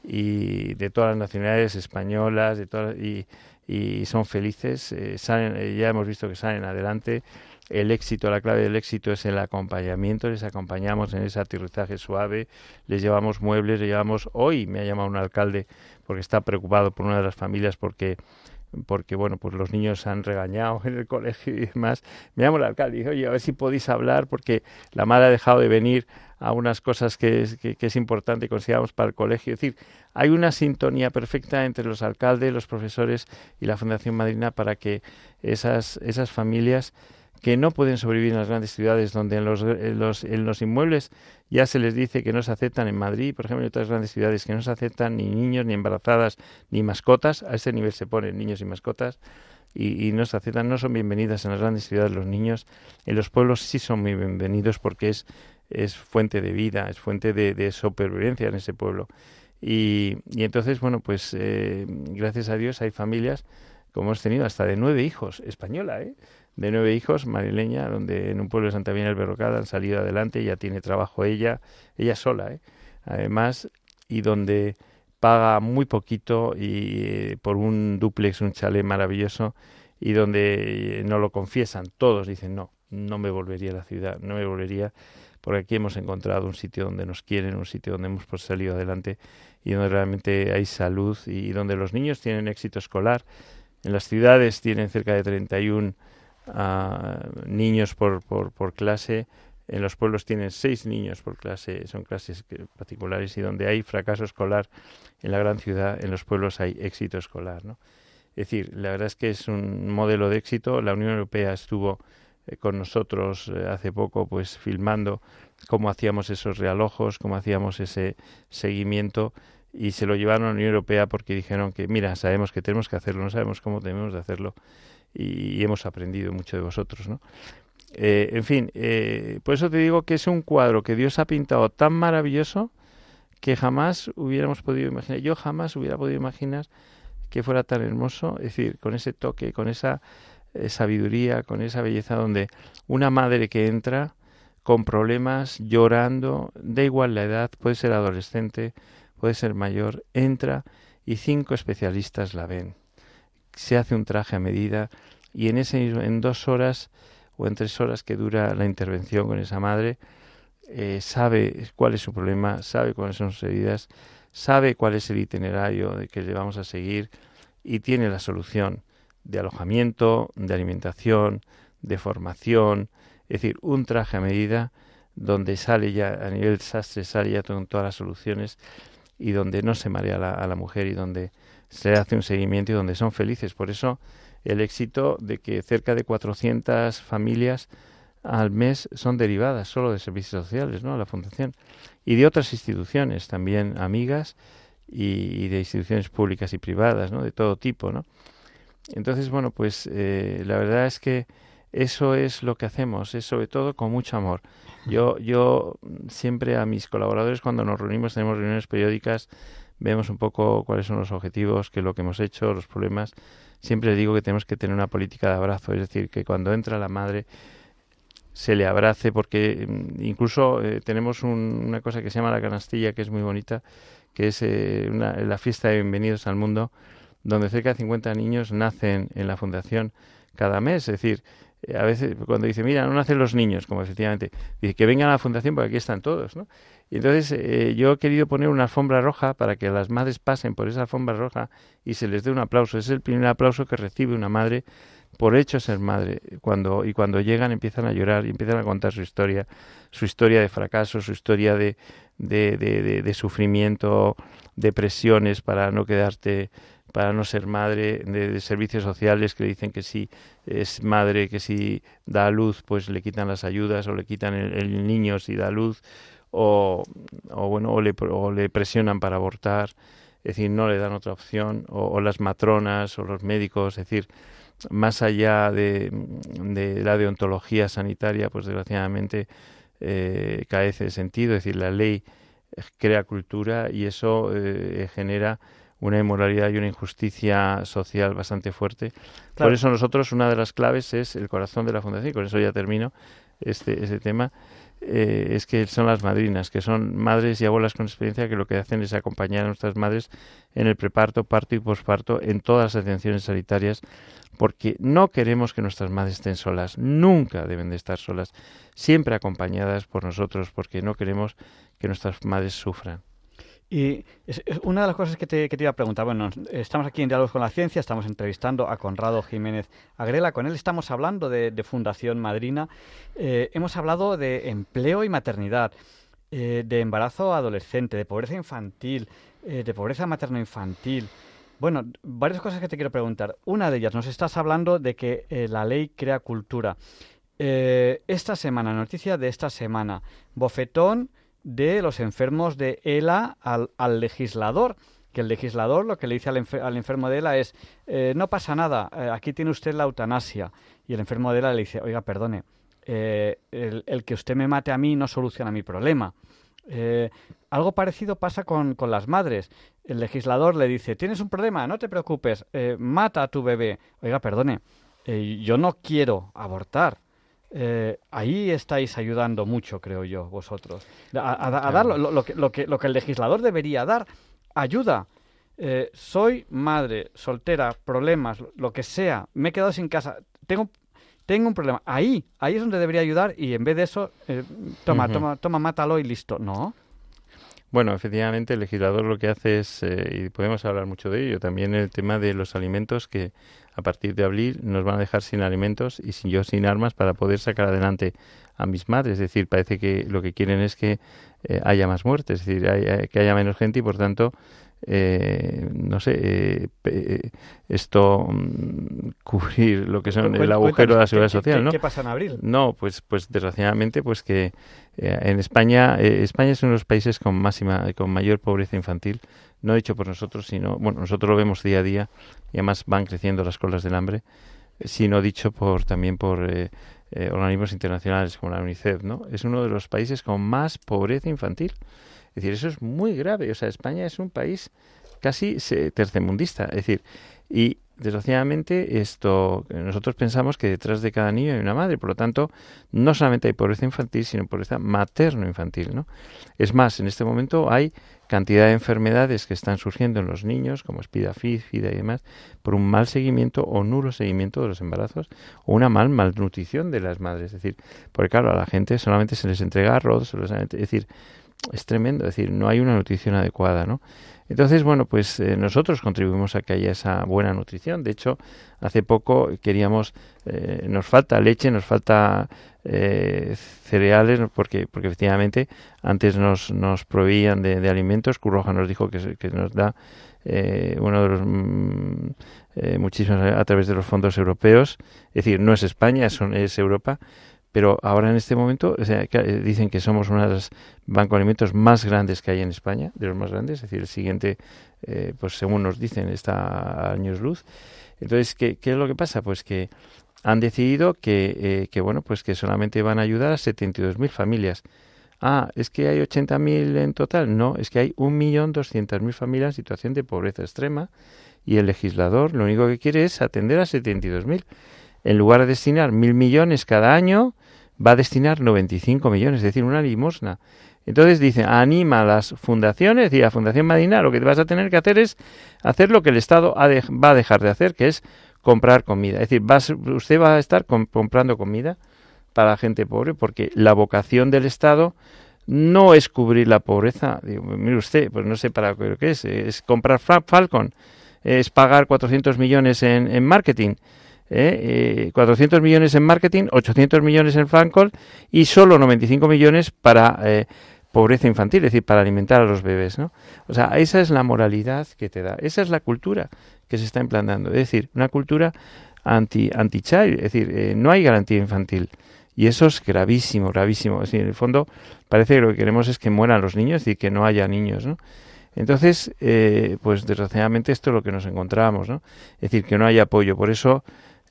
B: y de todas las nacionalidades españolas de todas, y, y son felices, eh, salen, eh, ya hemos visto que salen adelante. El éxito, la clave del éxito es el acompañamiento, les acompañamos en ese aterrizaje suave, les llevamos muebles, les llevamos, hoy me ha llamado un alcalde porque está preocupado por una de las familias porque porque bueno, pues los niños han regañado en el colegio y demás. Me llamo el alcalde y dice, oye, a ver si podéis hablar porque la madre ha dejado de venir a unas cosas que es, que, es importante consideramos para el colegio. Es decir, hay una sintonía perfecta entre los alcaldes, los profesores y la Fundación Madrina para que esas, esas familias que no pueden sobrevivir en las grandes ciudades, donde en los, en los, en los inmuebles ya se les dice que no se aceptan en Madrid, por ejemplo, en otras grandes ciudades, que no se aceptan ni niños, ni embarazadas, ni mascotas, a ese nivel se ponen niños y mascotas, y, y, no se aceptan, no son bienvenidas en las grandes ciudades los niños, en los pueblos sí son muy bienvenidos porque es es fuente de vida, es fuente de, supervivencia en ese pueblo. Y, y entonces, bueno, pues eh, gracias a Dios hay familias, como hemos tenido, hasta de nueve hijos, española, ¿eh? De nueve hijos, marileña, donde en un pueblo de Santa Vina del han salido adelante, ya tiene trabajo ella, ella sola, ¿eh? además, y donde paga muy poquito y eh, por un duplex, un chalet maravilloso, y donde no lo confiesan, todos dicen, no, no me volvería a la ciudad, no me volvería porque aquí hemos encontrado un sitio donde nos quieren, un sitio donde hemos pues, salido adelante y donde realmente hay salud y donde los niños tienen éxito escolar. En las ciudades tienen cerca de 31 ah, niños por, por, por clase, en los pueblos tienen seis niños por clase, son clases particulares y donde hay fracaso escolar en la gran ciudad, en los pueblos hay éxito escolar, ¿no? Es decir, la verdad es que es un modelo de éxito. La Unión Europea estuvo eh, con nosotros eh, hace poco, pues filmando cómo hacíamos esos realojos, cómo hacíamos ese seguimiento y se lo llevaron a la Unión Europea porque dijeron que, mira, sabemos que tenemos que hacerlo, no sabemos cómo tenemos de hacerlo y, hemos aprendido mucho de vosotros, ¿no? Eh, en fin, por eso te digo que es un cuadro que Dios ha pintado tan maravilloso que jamás hubiéramos podido imaginar, yo jamás hubiera podido imaginar que fuera tan hermoso, es decir, con ese toque, con esa eh, sabiduría, con esa belleza donde una madre que entra con problemas, llorando, da igual la edad, puede ser adolescente, puede ser mayor, entra y cinco especialistas la ven. Se hace un traje a medida y en ese en dos horas o en tres horas que dura la intervención con esa madre, eh, sabe cuál es su problema, sabe cuáles son sus heridas, sabe cuál es el itinerario que le vamos a seguir y tiene la solución de alojamiento, de alimentación, de formación, es decir, un traje a medida donde sale ya a nivel sastre, sale ya con todas las soluciones y donde no se marea a la mujer y donde se hace un seguimiento y donde son felices. Por eso el éxito de que cerca de 400 familias al mes son derivadas solo de servicios sociales, ¿no? A la fundación y de otras instituciones también amigas y, y de instituciones públicas y privadas, ¿no? De todo tipo, ¿no? Entonces, bueno, pues eh, la verdad es que eso es lo que hacemos, es sobre todo con mucho amor. Yo, yo siempre a mis colaboradores cuando nos reunimos, tenemos reuniones periódicas, vemos un poco cuáles son los objetivos, qué es lo que hemos hecho, los problemas. Siempre digo que tenemos que tener una política de abrazo, es decir, que cuando entra la madre se le abrace, porque mm, incluso eh, tenemos una cosa que se llama la canastilla, que es muy bonita, que es eh, la fiesta de bienvenidos al mundo, donde cerca de 50 niños nacen en la fundación cada mes. Es decir, eh, a veces cuando dice, mira, no nacen los niños, como efectivamente, dice que vengan a la fundación porque aquí están todos, ¿no? Y entonces eh, yo he querido poner una alfombra roja para que las madres pasen por esa alfombra roja y se les dé un aplauso. Es el primer aplauso que recibe una madre por hecho ser madre. Cuando, y cuando llegan empiezan a llorar y empiezan a contar su historia, su historia de fracaso, su historia de, de, de, de sufrimiento, depresiones para no quedarte para no ser madre, de, servicios sociales que le dicen que si es madre, que si da luz, pues le quitan las ayudas o le quitan el, niño si da luz, o, o bueno, o le, o le, presionan para abortar, es decir, no le dan otra opción, o, las matronas o los médicos, es decir, más allá de, de la deontología sanitaria, pues desgraciadamente eh, carece de sentido, es decir, la ley crea cultura y eso eh, genera una inmoralidad y una injusticia social bastante fuerte. Por eso nosotros una de las claves es el corazón de la fundación, y con eso ya termino este, este tema, eh, es que son las madrinas, que son madres y abuelas con experiencia que lo que hacen es acompañar a nuestras madres en el preparto, parto y posparto, en todas las atenciones sanitarias, porque no queremos que nuestras madres estén solas, nunca deben de estar solas, siempre acompañadas por nosotros, porque no queremos que nuestras madres sufran.
A: Y una de las cosas que te, que te, iba a preguntar, bueno, estamos aquí en Diálogos con la Ciencia, estamos entrevistando a Conrado Jiménez Agrela, con él estamos hablando de, Fundación Madrina, eh, hemos hablado de empleo y maternidad, eh, de embarazo adolescente, de pobreza infantil, eh, de pobreza materno-infantil. Bueno, varias cosas que te quiero preguntar. Una de ellas, nos estás hablando de que la ley crea cultura. esta semana, noticia de esta semana, bofetón de los enfermos de ELA al, legislador que el legislador lo que le dice al, enfermo de ELA es, eh, no pasa nada, eh, aquí tiene usted la eutanasia. Y el enfermo de ELA le dice, oiga, perdone, eh, el, que usted me mate a mí no soluciona mi problema. algo parecido pasa con, con, las madres. El legislador le dice, tienes un problema, no te preocupes, mata a tu bebé. Oiga, perdone, yo no quiero abortar. Eh, ahí estáis ayudando mucho, creo yo, vosotros. A, dar lo, que, lo, que, lo que el legislador debería dar, ayuda. Eh, soy madre, soltera, problemas, lo que sea, me he quedado sin casa, tengo, tengo un problema. Ahí, ahí es donde debería ayudar y en vez de eso, eh, toma, toma, toma, mátalo y listo. No.
B: Bueno, efectivamente el legislador lo que hace es, y podemos hablar mucho de ello, también el tema de los alimentos que a partir de abril nos van a dejar sin alimentos y sin yo sin armas para poder sacar adelante a mis madres. Es decir, parece que lo que quieren es que eh, haya más muertes, es decir, que haya menos gente y por tanto eh, no sé, eh, eh, esto mm, cubrir lo que son el agujero de la seguridad social, ¿no?
A: ¿Qué pasa en abril?
B: No, pues, pues desgraciadamente, pues que en España, España es uno de los países con máxima, con mayor pobreza infantil, no dicho por nosotros, sino, bueno, nosotros lo vemos día a día y además van creciendo las colas del hambre, sino dicho por también por organismos internacionales como la UNICEF, ¿no? Es uno de los países con más pobreza infantil. Es decir, eso es muy grave. O sea, España es un país casi tercermundista. Es decir, y desgraciadamente esto nosotros pensamos que detrás de cada niño hay una madre, por lo tanto, no solamente hay pobreza infantil, sino pobreza materno-infantil, ¿no? Es más, en este momento hay cantidad de enfermedades que están surgiendo en los niños, como espidafid, fida y demás, por un mal seguimiento o nulo seguimiento de los embarazos o una mal malnutrición de las madres. Es decir, porque claro, a la gente solamente se les entrega arroz, es decir, es tremendo, es decir, no hay una nutrición adecuada, ¿no? Entonces, bueno, pues eh, nosotros contribuimos a que haya esa buena nutrición. De hecho, hace poco queríamos, eh, nos falta leche, nos falta eh, cereales, porque, porque efectivamente antes nos, nos proveían de, alimentos. Curroja nos dijo que, que nos da uno de los mm, muchísimos a través de los fondos europeos. Es decir, no es España, es, es Europa pero ahora en este momento eh, dicen que somos uno de los bancos de alimentos más grandes que hay en España, de los más grandes, es decir, el siguiente, eh, pues según nos dicen, está a años luz. Entonces, ¿qué, ¿qué, es lo que pasa? Pues que han decidido que, eh, que, bueno, pues que solamente van a ayudar a 72.000 familias. Ah, es que hay 80.000 en total. No, es que hay 1.200.000 familias en situación de pobreza extrema y el legislador lo único que quiere es atender a 72.000. En lugar de destinar mil millones cada año, va a destinar 95 millones, es decir, una limosna. Entonces dice, anima a las fundaciones y a Fundación Madina, lo que vas a tener que hacer es hacer lo que el Estado va a dejar de hacer, que es comprar comida. Es decir, usted va a estar comprando comida para la gente pobre, porque la vocación del Estado no es cubrir la pobreza. Digo, mire usted, pues no sé para qué es, es comprar Falcon, es pagar 400 millones en marketing. ¿Eh? 400 millones en marketing, 800 millones en Falcon y solo 95 millones para eh, pobreza infantil, es decir, para alimentar a los bebés, ¿no? O sea, esa es la moralidad que te da, esa es la cultura que se está implantando, es decir, una cultura anti anti child, es decir, eh, no hay garantía infantil. Y eso es gravísimo, gravísimo. Es decir, en el fondo parece que lo que queremos es que mueran los niños y que no haya niños, ¿no? Entonces, eh, pues desgraciadamente esto es lo que nos encontramos, ¿no? Es decir, que no hay apoyo. Por eso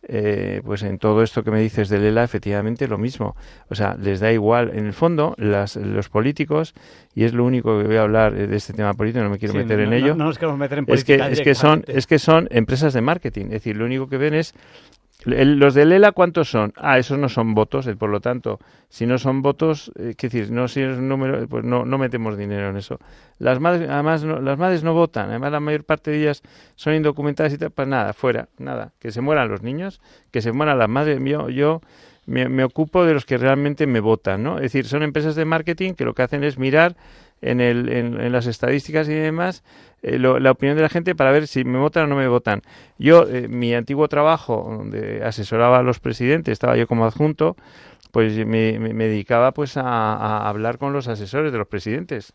B: eh, pues en todo esto que me dices de Lela, efectivamente lo mismo. O sea, les da igual. En el fondo, las, los políticos, y es lo único que voy a hablar de este tema político, no me quiero meter en ello.
A: No, nos queremos meter en
B: política. Es que, es que, son, es que son empresas de marketing. Es decir, lo único que ven es los de Lela, ¿cuántos son? Ah, esos no son votos, eh, por lo tanto, si no son votos, eh, ¿qué decir? No, si es un número, pues no, no metemos dinero en eso. Las madres, además, no, las madres no votan, además la mayor parte de ellas son indocumentadas y tal, pues nada, fuera, nada. Que se mueran los niños, que se mueran las madres. Yo, yo me, me ocupo de los que realmente me votan, ¿no? Es decir, son empresas de marketing que lo que hacen es mirar en, el, en, las estadísticas y demás eh, la opinión de la gente para ver si me votan o no me votan. Yo, eh, mi antiguo trabajo, donde asesoraba a los presidentes, estaba yo como adjunto, pues me, me, dedicaba pues a, hablar con los asesores de los presidentes.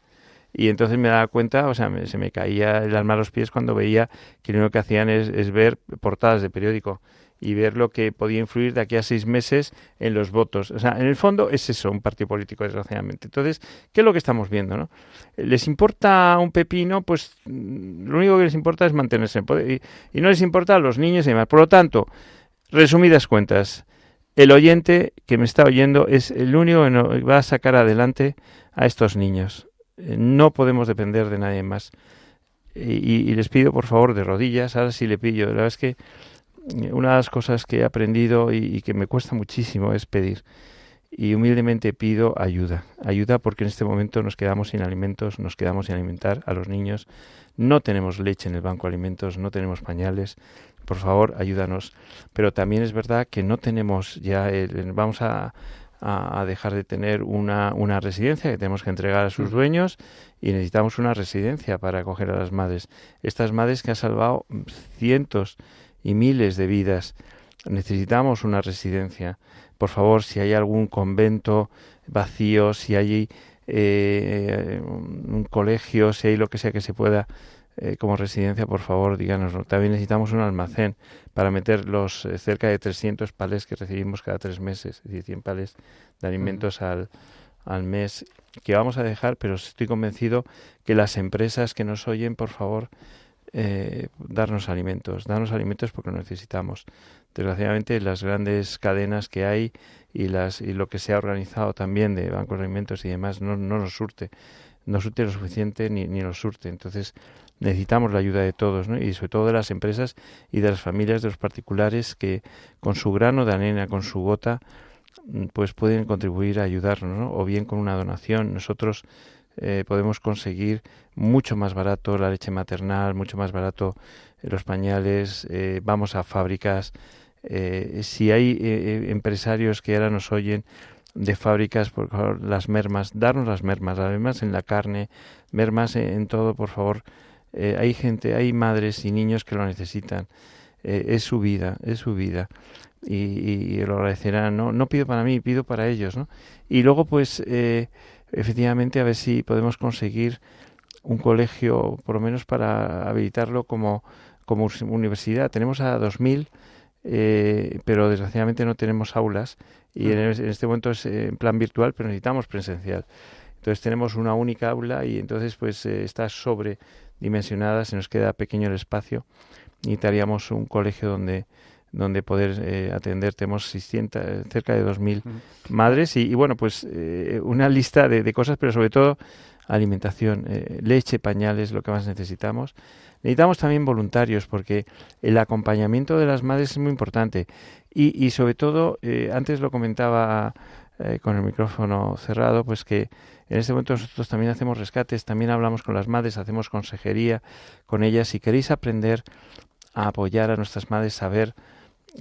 B: Y entonces me daba cuenta, o sea, se me caía el alma a los pies cuando veía que lo único que hacían es ver portadas de periódico y ver lo que podía influir de aquí a seis meses en los votos. O sea, en el fondo es eso, un partido político, desgraciadamente. Entonces, ¿qué es lo que estamos viendo? ¿no? ¿Les importa un pepino? Pues lo único que les importa es mantenerse en poder. Y, no les importa a los niños y demás. Por lo tanto, resumidas cuentas, el oyente que me está oyendo es el único que va a sacar adelante a estos niños. Eh, no podemos depender de nadie más. Y, y les pido, por favor, de rodillas, ahora sí le pillo. La verdad es que una de las cosas que he aprendido y, que me cuesta muchísimo es pedir. Y humildemente pido ayuda. Ayuda porque en este momento nos quedamos sin alimentos, nos quedamos sin alimentar a los niños. No tenemos leche en el banco de alimentos, no tenemos pañales. Por favor, ayúdanos. Pero también es verdad que no tenemos ya, vamos a, a, dejar de tener una, una residencia que tenemos que entregar a sus mm. dueños y necesitamos una residencia para acoger a las madres. Estas madres que han salvado cientos y miles de vidas. Necesitamos una residencia. Por favor, si hay algún convento vacío, si hay eh, un colegio, si hay lo que sea que se pueda eh, como residencia, por favor, díganoslo. También necesitamos un almacén para meter los eh, cerca de 300 palés que recibimos cada tres meses, es decir, 100 palés de alimentos al, al mes que vamos a dejar, pero estoy convencido que las empresas que nos oyen, por favor, eh, darnos alimentos, darnos alimentos porque lo necesitamos. Desgraciadamente las grandes cadenas que hay y las y lo que se ha organizado también de bancos de alimentos y demás no, no nos surte, no surte lo suficiente ni, ni nos surte. Entonces necesitamos la ayuda de todos ¿no? y sobre todo de las empresas y de las familias de los particulares que con su grano de arena, con su gota, pues pueden contribuir a ayudarnos o bien con una donación. Nosotros eh, podemos conseguir mucho más barato la leche maternal, mucho más barato eh, los pañales, eh, vamos a fábricas. si hay empresarios que ahora nos oyen de fábricas, por favor, las mermas, darnos las mermas, mermas en la carne, mermas en, todo, por favor. hay gente, hay madres y niños que lo necesitan. es su vida, es su vida. Y, y, lo agradecerán. ¿no? no pido para mí, pido para ellos. ¿no? Y luego, pues, efectivamente a ver si podemos conseguir un colegio, por lo menos para habilitarlo como, como universidad. Tenemos a 2.000, eh, pero desgraciadamente no tenemos aulas y en, este momento es en plan virtual, pero necesitamos presencial. Entonces tenemos una única aula y entonces pues eh, está sobredimensionada, se nos queda pequeño el espacio. Necesitaríamos un colegio donde donde poder eh, atender. Tenemos 600, cerca de 2.000 madres y, bueno, pues eh, una lista de, de, cosas, pero sobre todo alimentación, eh, leche, pañales, lo que más necesitamos. Necesitamos también voluntarios porque el acompañamiento de las madres es muy importante y, y sobre todo, antes lo comentaba con el micrófono cerrado, pues que en este momento nosotros también hacemos rescates, también hablamos con las madres, hacemos consejería con ellas. Si queréis aprender a apoyar a nuestras madres, saber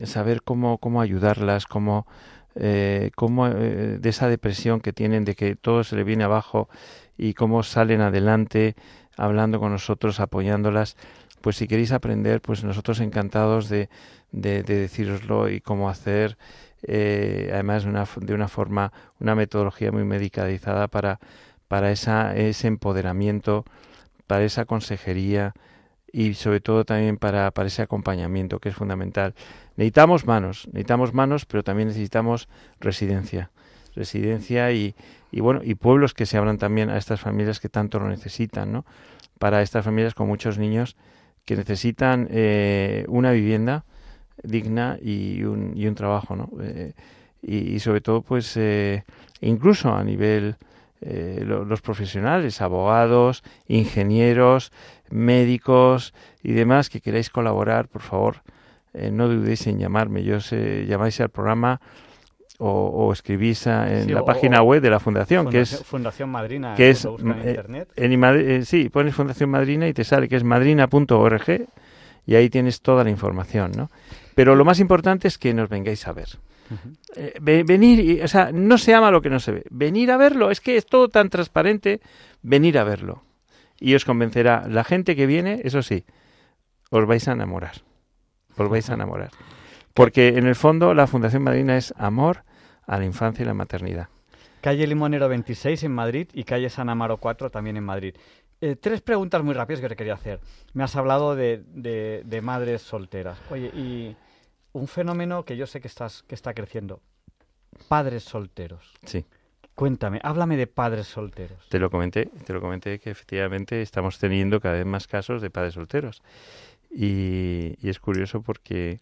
B: saber cómo, cómo ayudarlas, cómo, eh, cómo eh, de esa depresión que tienen, de que todo se le viene abajo y cómo salen adelante hablando con nosotros, apoyándolas. Pues si queréis aprender, pues nosotros encantados de, de, de deciroslo y cómo hacer, eh, además de una, de una forma, una metodología muy medicalizada para, para esa, ese empoderamiento, para esa consejería, y sobre todo también para, para ese acompañamiento que es fundamental. Necesitamos manos, necesitamos manos, pero también necesitamos residencia, residencia y, y bueno y pueblos que se abran también a estas familias que tanto lo necesitan, ¿no? Para estas familias con muchos niños que necesitan eh, una vivienda digna y un, y un trabajo, ¿no? Eh, y, sobre todo, pues, eh, incluso a nivel eh, los profesionales, abogados, ingenieros, médicos y demás que queráis colaborar, por favor, eh, no dudéis en llamarme. Yo sé, llamáis al programa o, escribís en la página web de la fundación, que es
A: Fundación Madrina,
B: que es en eh, internet. En, sí, pones Fundación Madrina y te sale que es madrina.org y ahí tienes toda la información, ¿no? Pero lo más importante es que nos vengáis a ver. Eh, venir, o sea, no se ama lo que no se ve. Venir a verlo, es que es todo tan transparente, venir a verlo. Y os convencerá. La gente que viene, eso sí, os vais a enamorar. Os vais a enamorar. Porque en el fondo la Fundación Madrina es amor a la infancia y la maternidad.
A: Calle Limonero 26 en Madrid y calle San Amaro 4 también en Madrid. Eh, tres preguntas muy rápidas que te quería hacer. Me has hablado de, de, de madres solteras. Oye, y un fenómeno que yo sé que, estás, que está creciendo. Padres solteros.
B: Sí.
A: Cuéntame, háblame de padres solteros.
B: Te lo comenté, te lo comenté que efectivamente estamos teniendo cada vez más casos de padres solteros. Y, es curioso porque,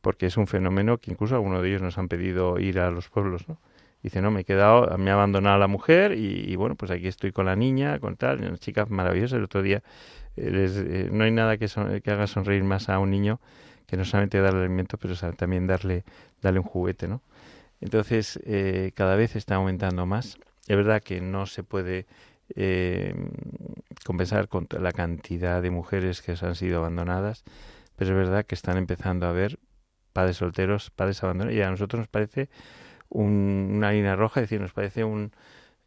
B: porque es un fenómeno que incluso algunos de ellos nos han pedido ir a los pueblos, ¿no? Dice, no, me he quedado, me ha abandonado la mujer y, bueno, pues aquí estoy con la niña, con tal, una chica maravillosa. El otro día, eh, eh, no hay nada que, que haga sonreír más a un niño que no solamente darle alimento, pero también darle, darle un juguete, ¿no? Entonces, eh, cada vez está aumentando más. Es verdad que no se puede eh, compensar con la cantidad de mujeres que han sido abandonadas, pero es verdad que están empezando a ver padres solteros, padres abandonados, y a nosotros nos parece una línea roja, es decir, nos parece un,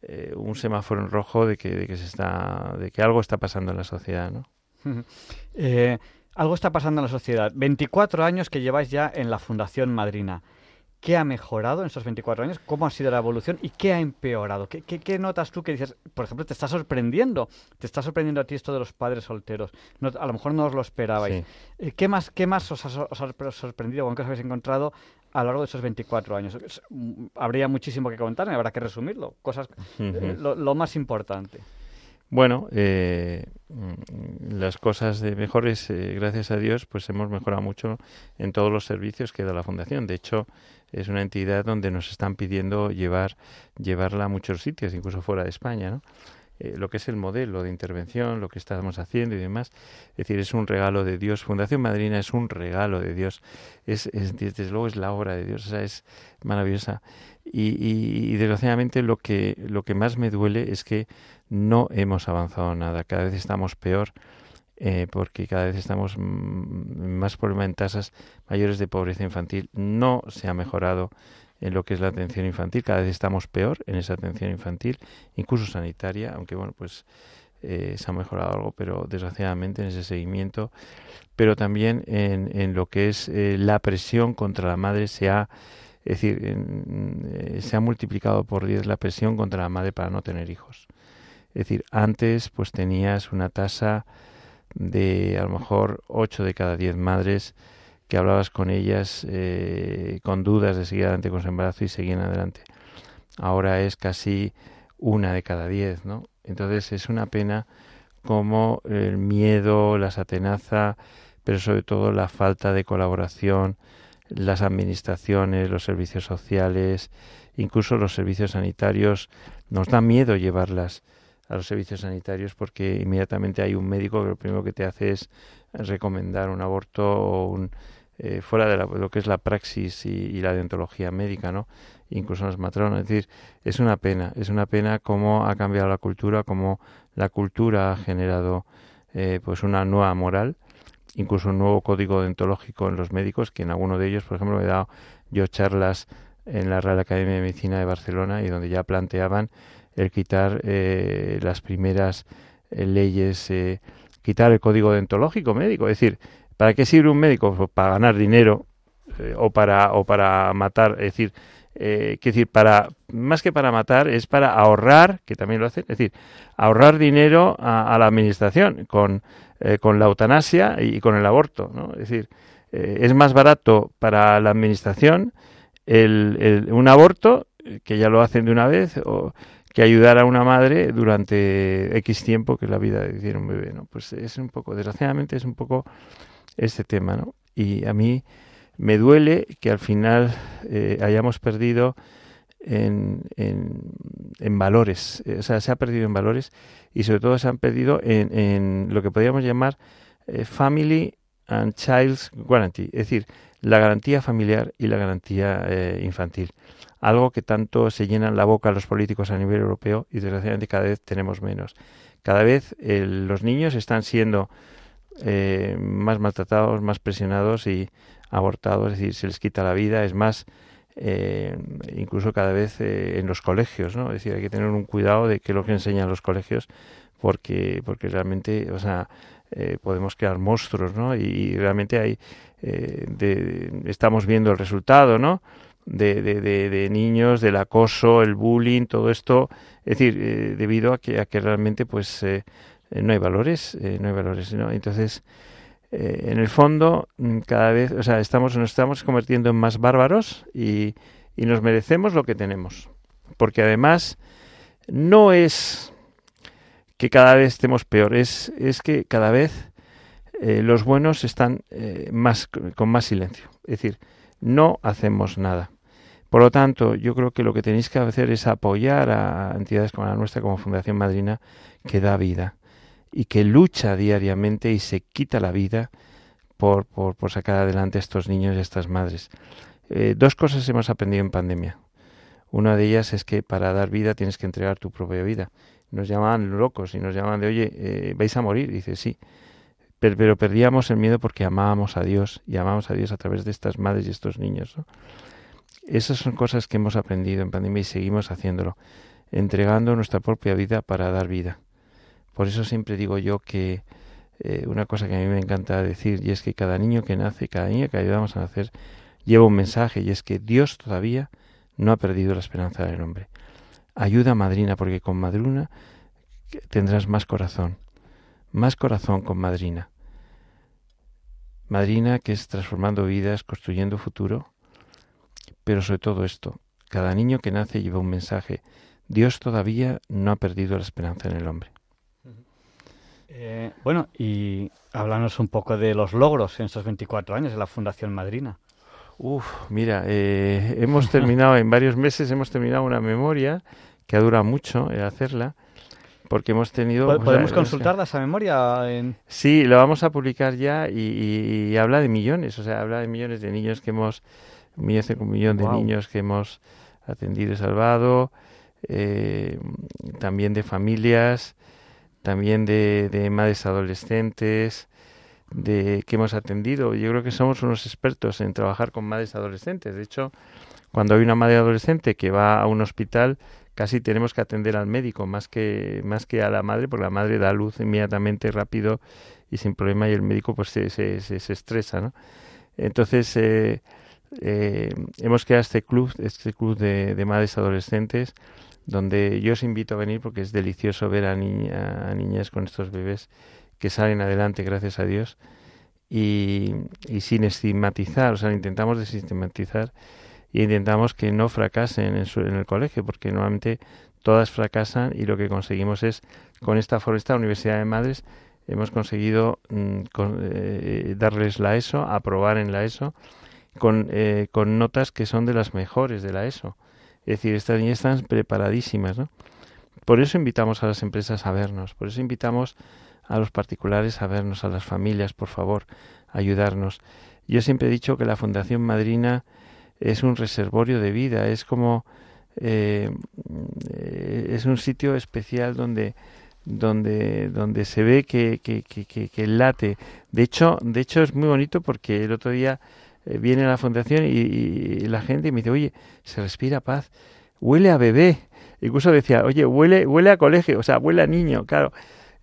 B: eh, un semáforo en rojo de que, de que se está, de que algo está pasando en la sociedad, ¿no? *laughs*
A: Algo está pasando en la sociedad. 24 años que lleváis ya en la Fundación Madrina. ¿Qué ha mejorado en estos 24 años? ¿Cómo ha sido la evolución? ¿Y qué ha empeorado? ¿Qué, qué, notas tú que dices, por ejemplo, te está sorprendiendo? Te está sorprendiendo a ti esto de los padres solteros. a lo mejor no os lo esperabais. Eh, ¿Qué más, qué más os, ha, sorprendido o qué os habéis encontrado a lo largo de esos 24 años? Mm, habría muchísimo que contar, habrá que resumirlo. Cosas, eh, lo más importante.
B: Bueno, eh, las cosas de mejores, eh, gracias a Dios, pues hemos mejorado mucho en todos los servicios que da la Fundación. De hecho, es una entidad donde nos están pidiendo llevar llevarla a muchos sitios, incluso fuera de España, ¿no? Eh, lo que es el modelo de intervención, lo que estamos haciendo y demás. Es decir, es un regalo de Dios. Fundación Madrina es un regalo de Dios. Es, es desde luego es la obra de Dios. O sea, es maravillosa. Y, y, desgraciadamente lo que, lo que más me duele es que no hemos avanzado nada. Cada vez estamos peor eh, porque cada vez estamos más problemas en tasas mayores de pobreza infantil. No se ha mejorado en lo que es la atención infantil. Cada vez estamos peor en esa atención infantil, incluso sanitaria, aunque bueno, pues eh, se ha mejorado algo, pero desgraciadamente en ese seguimiento. Pero también en, en lo que es eh, la presión contra la madre se ha es decir, eh, se ha multiplicado por 10 la presión contra la madre para no tener hijos. Es decir, antes pues tenías una tasa de a lo mejor 8 de cada 10 madres que hablabas con ellas eh, con dudas de seguir adelante con su embarazo y seguían adelante. Ahora es casi una de cada 10, ¿no? Entonces es una pena como el miedo las atenaza, pero sobre todo la falta de colaboración, las administraciones, los servicios sociales, incluso los servicios sanitarios, nos da miedo llevarlas a los servicios sanitarios porque inmediatamente hay un médico que lo primero que te hace es recomendar un aborto o un, eh, fuera de lo que es la praxis y, la deontología médica, ¿no? Incluso las matronas. Es decir, es una pena, es una pena cómo ha cambiado la cultura, cómo la cultura ha generado eh, pues una nueva moral, incluso un nuevo código deontológico en los médicos, que en alguno de ellos, por ejemplo, he dado yo charlas en la Real Academia de Medicina de Barcelona y donde ya planteaban el quitar eh, las primeras eh, leyes, eh, quitar el código deontológico médico. Es decir, ¿para qué sirve un médico? Pues para ganar dinero o, para, o para matar. Es decir, eh, decir, para, más que para matar, es para ahorrar, que también lo hacen, es decir, ahorrar dinero a, la administración con, con la eutanasia y, con el aborto. ¿no? Es decir, es más barato para la administración el, un aborto, que ya lo hacen de una vez, o que ayudar a una madre durante X tiempo que es la vida de un bebé, ¿no? Pues es un poco, desgraciadamente es un poco este tema, ¿no? Y a mí me duele que al final eh, hayamos perdido en, en, valores, o sea, se ha perdido en valores y sobre todo se han perdido en, en lo que podríamos llamar eh, Family and Child's Guarantee, es decir, la garantía familiar y la garantía eh, infantil algo que tanto se llenan la boca los políticos a nivel europeo y desgraciadamente cada vez tenemos menos. Cada vez los niños están siendo eh, más maltratados, más presionados y abortados, es decir, se les quita la vida, es más, eh, incluso cada vez eh, en los colegios, ¿no? Es decir, hay que tener un cuidado de qué es lo que enseñan los colegios porque, porque realmente, o sea, podemos crear monstruos, ¿no? Y, realmente hay, estamos viendo el resultado, ¿no? de, de, de, niños, del acoso, el bullying, todo esto, es decir, eh, debido a que, realmente pues eh, no hay valores, eh, no hay valores. Entonces, en el fondo, mm, cada vez, o sea, estamos, nos estamos convirtiendo en más bárbaros y, y nos merecemos lo que tenemos. Porque además, no es que cada vez estemos peor, es, es que cada vez los buenos están más, con más silencio. Es decir, no hacemos nada. Por lo tanto, yo creo que lo que tenéis que hacer es apoyar a entidades como la nuestra, como Fundación Madrina, que da vida y que lucha diariamente y se quita la vida por, por, por sacar adelante a estos niños y a estas madres. Eh, dos cosas hemos aprendido en pandemia. Una de ellas es que para dar vida tienes que entregar tu propia vida. Nos llamaban locos y nos llamaban de, oye, eh, vais a morir. Dice, sí. Pero, perdíamos el miedo porque amábamos a Dios y amábamos a Dios a través de estas madres y estos niños. Esas son cosas que hemos aprendido en pandemia y seguimos haciéndolo, entregando nuestra propia vida para dar vida. Por eso siempre digo yo que eh, una cosa que a mí me encanta decir y es que cada niño que nace, cada niño que ayudamos a nacer, lleva un mensaje y es que Dios todavía no ha perdido la esperanza del hombre. Ayuda madrina porque con madrina tendrás más corazón, más corazón con madrina. Madrina que es transformando vidas, construyendo futuro, pero sobre todo esto, cada niño que nace lleva un mensaje. Dios todavía no ha perdido la esperanza en el hombre.
A: Eh, bueno, y háblanos un poco de los logros en estos 24 años de la Fundación Madrina.
B: Uf, mira, eh, hemos terminado en varios meses, hemos terminado una memoria que ha durado mucho eh, hacerla, porque hemos tenido...
A: ¿Podemos consultarla esa memoria? En...
B: Sí, lo vamos a publicar ya y, habla de millones, o sea, habla de millones de niños que hemos un millón de niños que hemos atendido y salvado, eh, también de familias, también de, de, madres adolescentes, de que hemos atendido. Yo creo que somos unos expertos en trabajar con madres adolescentes. De hecho, cuando hay una madre adolescente que va a un hospital, casi tenemos que atender al médico más que más que a la madre, porque la madre da luz inmediatamente, rápido y sin problema, y el médico pues se, se, se, estresa, ¿no? Entonces, eh, eh, hemos creado este club, este club de, madres adolescentes, donde yo os invito a venir porque es delicioso ver a, niña, a niñas con estos bebés que salen adelante, gracias a Dios, y, sin estigmatizar, o sea, intentamos desestigmatizar y intentamos que no fracasen en, en el colegio, porque normalmente todas fracasan y lo que conseguimos es, con esta foresta Universidad de Madres, hemos conseguido mm, eh, darles la ESO, aprobar en la ESO, con, eh, con notas que son de las mejores de la ESO. Es decir, estas niñas están preparadísimas, ¿no? Por eso invitamos a las empresas a vernos, por eso invitamos a los particulares a vernos, a las familias, por favor, ayudarnos. Yo siempre he dicho que la Fundación Madrina es un reservorio de vida, es como eh, es un sitio especial donde donde donde se ve que, que, que, late. De hecho, de hecho es muy bonito porque el otro día eh, viene a la fundación y, la gente me dice, oye, se respira paz, huele a bebé. Incluso decía, oye, huele, huele a colegio, o sea, huele a niño, claro.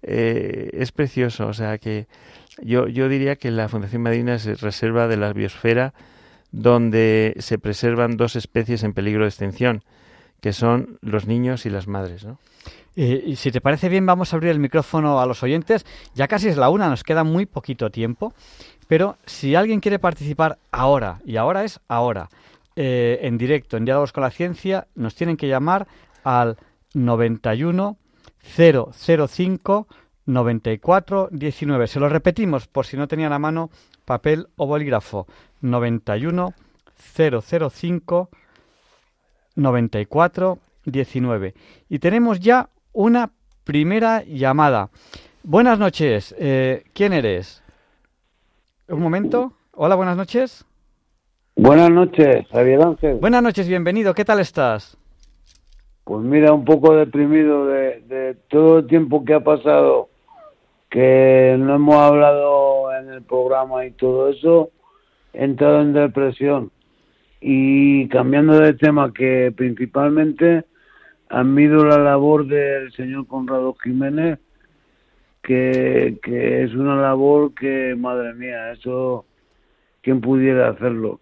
B: Eh, es precioso, o sea que yo, yo diría que la Fundación Madrina es reserva de la biosfera donde se preservan dos especies en peligro de extinción, que son los niños y las madres. ¿no?
A: Eh, y si te parece bien, vamos a abrir el micrófono a los oyentes. Ya casi es la una, nos queda muy poquito tiempo. Pero si alguien quiere participar ahora, y ahora es ahora, eh, en directo, en Diálogos con la Ciencia, nos tienen que llamar al 91 005 94 19. Se lo repetimos por si no tenían a mano papel o bolígrafo. 91 005 94 19. Y tenemos ya una primera llamada. Buenas noches. Eh, ¿Quién eres? Un momento. Hola, buenas noches.
D: Buenas noches, Javier Ángel.
A: Buenas noches, bienvenido. ¿Qué tal estás?
D: Pues mira, un poco deprimido de, de todo el tiempo que ha pasado, que no hemos hablado en el programa y todo eso, he entrado en depresión. Y cambiando de tema, que principalmente admiro la labor del señor Conrado Jiménez, que, que es una labor que, madre mía, eso, ¿quién pudiera hacerlo?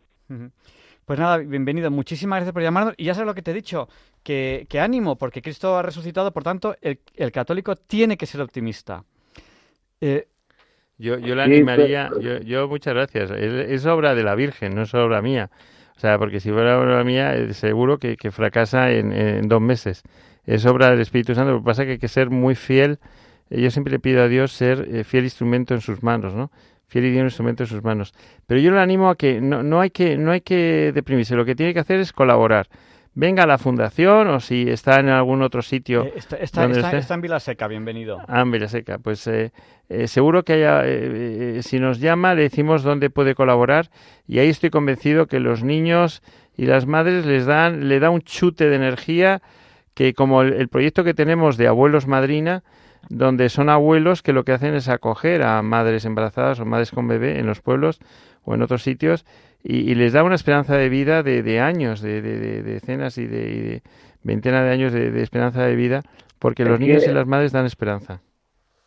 A: Pues nada, bienvenido. Muchísimas gracias por llamarnos. Y ya sé lo que te he dicho, que, que ánimo, porque Cristo ha resucitado, por tanto, el, el católico tiene que ser optimista.
B: Eh, yo, yo le animaría, yo, yo muchas gracias. Es, obra de la Virgen, no es obra mía. O sea, porque si fuera obra mía, eh, seguro que, que fracasa en, en, dos meses. Es obra del Espíritu Santo. Lo que pasa es que hay que ser muy fiel. Yo siempre le pido a Dios ser eh, fiel instrumento en sus manos, ¿no? Fiel y un instrumento en sus manos. Pero yo le animo a que no, no, hay que no hay que deprimirse. Lo que tiene que hacer es colaborar venga a la fundación o si está en algún otro sitio.
A: Eh, está, está, está, está, en Vilaseca, bienvenido.
B: Ah, en Vilaseca. Pues eh, eh, seguro que haya, si nos llama, le decimos dónde puede colaborar y ahí estoy convencido que los niños y las madres les dan, le da un chute de energía que como el, el proyecto que tenemos de abuelos madrina, donde son abuelos que lo que hacen es acoger a madres embarazadas o madres con bebé en los pueblos o en otros sitios y, les da una esperanza de vida de, de años, de, de, decenas y de, veintena de años de, esperanza de vida, porque los niños y las madres dan esperanza.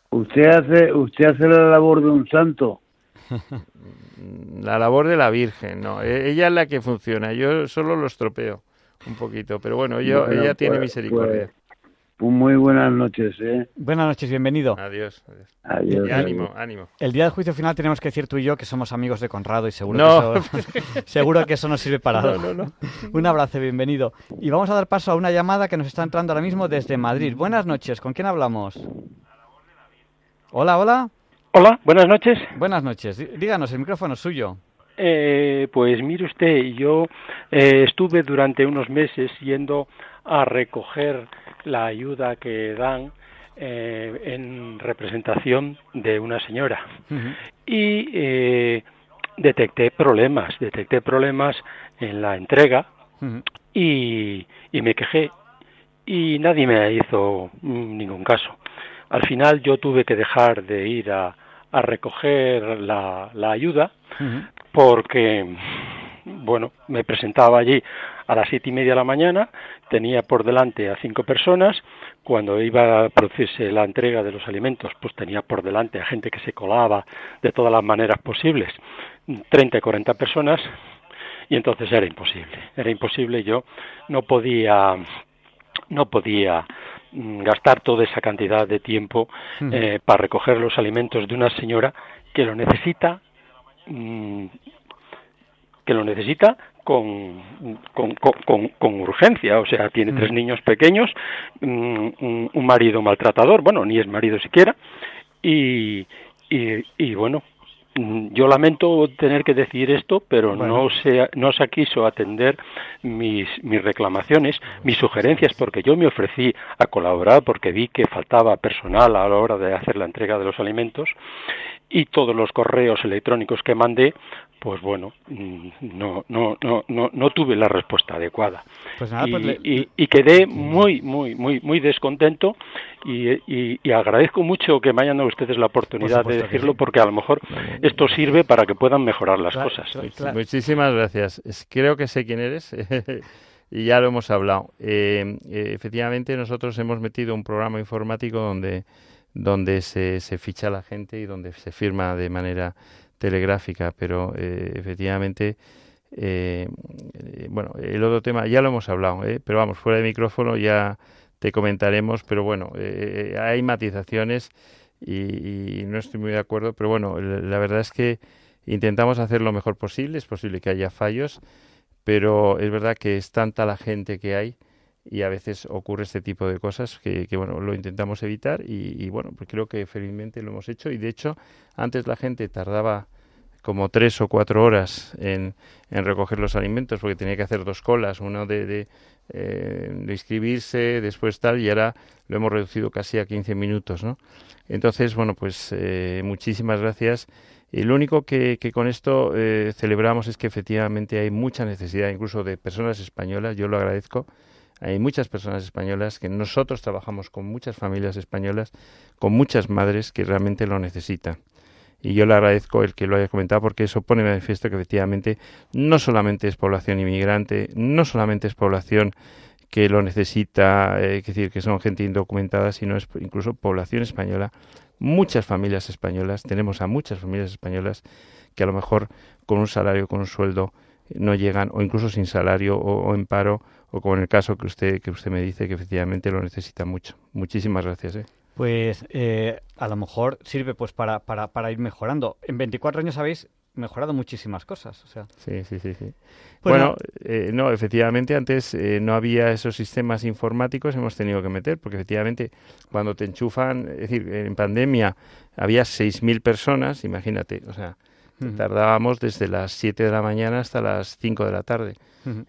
D: Usted hace, usted hace la labor de un santo. *laughs*
B: la labor de la Virgen, no. E, ella es la que funciona. Yo solo lo estropeo un poquito, pero bueno, yo, ella tiene pues, misericordia. Pues,
D: muy buenas noches, ¿eh?
A: Buenas noches, bienvenido.
B: Adiós.
D: Adiós.
B: ánimo, ánimo.
A: El día del juicio final tenemos que decir tú y yo que somos amigos de Conrado y seguro, que, eso, *laughs* seguro que eso nos sirve para
B: algo.
A: Un abrazo, bienvenido. Y vamos a dar paso a una llamada que nos está entrando ahora mismo desde Madrid. Buenas noches, ¿con quién hablamos? Hola, hola.
E: Hola, buenas noches.
A: Buenas noches. Díganos, el micrófono es suyo.
E: Eh, pues mire usted, yo eh, estuve durante unos meses yendo a recoger la ayuda que dan eh, en representación de una señora. Y eh, detecté problemas, detecté problemas en la entrega y, y me quejé y nadie me hizo ningún caso. Al final yo tuve que dejar de ir a, a recoger la, la ayuda porque, bueno, me presentaba allí a las siete y media de la mañana, tenía por delante a cinco personas, cuando iba a producirse la entrega de los alimentos, pues tenía por delante a gente que se colaba de todas las maneras posibles, 30 y 40 personas, y entonces era imposible, era imposible, yo no podía, no podía mm, gastar toda esa cantidad de tiempo eh, para recoger los alimentos de una señora que lo necesita mm, que lo necesita con, con, con, con, urgencia, o sea, tiene tres mm. niños pequeños, mm, un, un, marido maltratador, bueno, ni es marido siquiera, y, y, y bueno, mm, yo lamento tener que decir esto, pero no se no se quiso atender mis mis reclamaciones, mis sugerencias, porque yo me ofrecí a colaborar porque vi que faltaba personal a la hora de hacer la entrega de los alimentos y todos los correos electrónicos que mandé pues bueno, mm, no, no, no, no, no tuve la respuesta adecuada. Pues pues y, quedé muy, muy, muy, muy descontento y, agradezco mucho que me hayan dado ustedes la oportunidad de decirlo porque a lo mejor esto sirve para que puedan mejorar las cosas.
B: Muchísimas gracias. Creo que sé quién eres. *laughs* y ya lo hemos hablado. Eh, eh, efectivamente, nosotros hemos metido un programa informático donde, donde se, se ficha la gente y donde se firma de manera telegráfica, pero eh, efectivamente, eh, bueno, el otro tema ya lo hemos hablado, ¿eh? pero vamos, fuera de micrófono ya te comentaremos, pero bueno, hay matizaciones y, no estoy muy de acuerdo, pero bueno, la, verdad es que intentamos hacer lo mejor posible, es posible que haya fallos, pero es verdad que es tanta la gente que hay y a veces ocurre este tipo de cosas que, bueno lo intentamos evitar y, y, bueno pues creo que felizmente lo hemos hecho y de hecho antes la gente tardaba como tres o cuatro horas en, en, recoger los alimentos porque tenía que hacer dos colas, uno de, eh, de, inscribirse, después tal, y ahora lo hemos reducido casi a 15 minutos, ¿no? Entonces, bueno, pues eh, muchísimas gracias. Y lo único que, que con esto eh, celebramos es que efectivamente hay mucha necesidad, incluso de personas españolas, yo lo agradezco, hay muchas personas españolas que nosotros trabajamos con muchas familias españolas, con muchas madres que realmente lo necesitan y yo le agradezco el que lo haya comentado porque eso pone manifiesto que efectivamente no solamente es población inmigrante, no solamente es población que lo necesita, eh, es decir, que son gente indocumentada, sino es incluso población española, muchas familias españolas, tenemos a muchas familias españolas que a lo mejor con un salario, con un sueldo no llegan o incluso sin salario o, en paro o como en el caso que usted que usted me dice que efectivamente lo necesita mucho. Muchísimas gracias. ¿eh?
A: Pues eh, a lo mejor sirve pues para, para, para ir mejorando. En 24 años habéis mejorado muchísimas cosas. O sea.
B: Sí, sí, sí. sí. Bueno, eh, no, efectivamente antes eh, no había esos sistemas informáticos, hemos tenido que meter, porque efectivamente cuando te enchufan, es decir, en pandemia había 6.000 personas, imagínate, o sea, tardábamos desde las 7 de la mañana hasta las 5 de la tarde.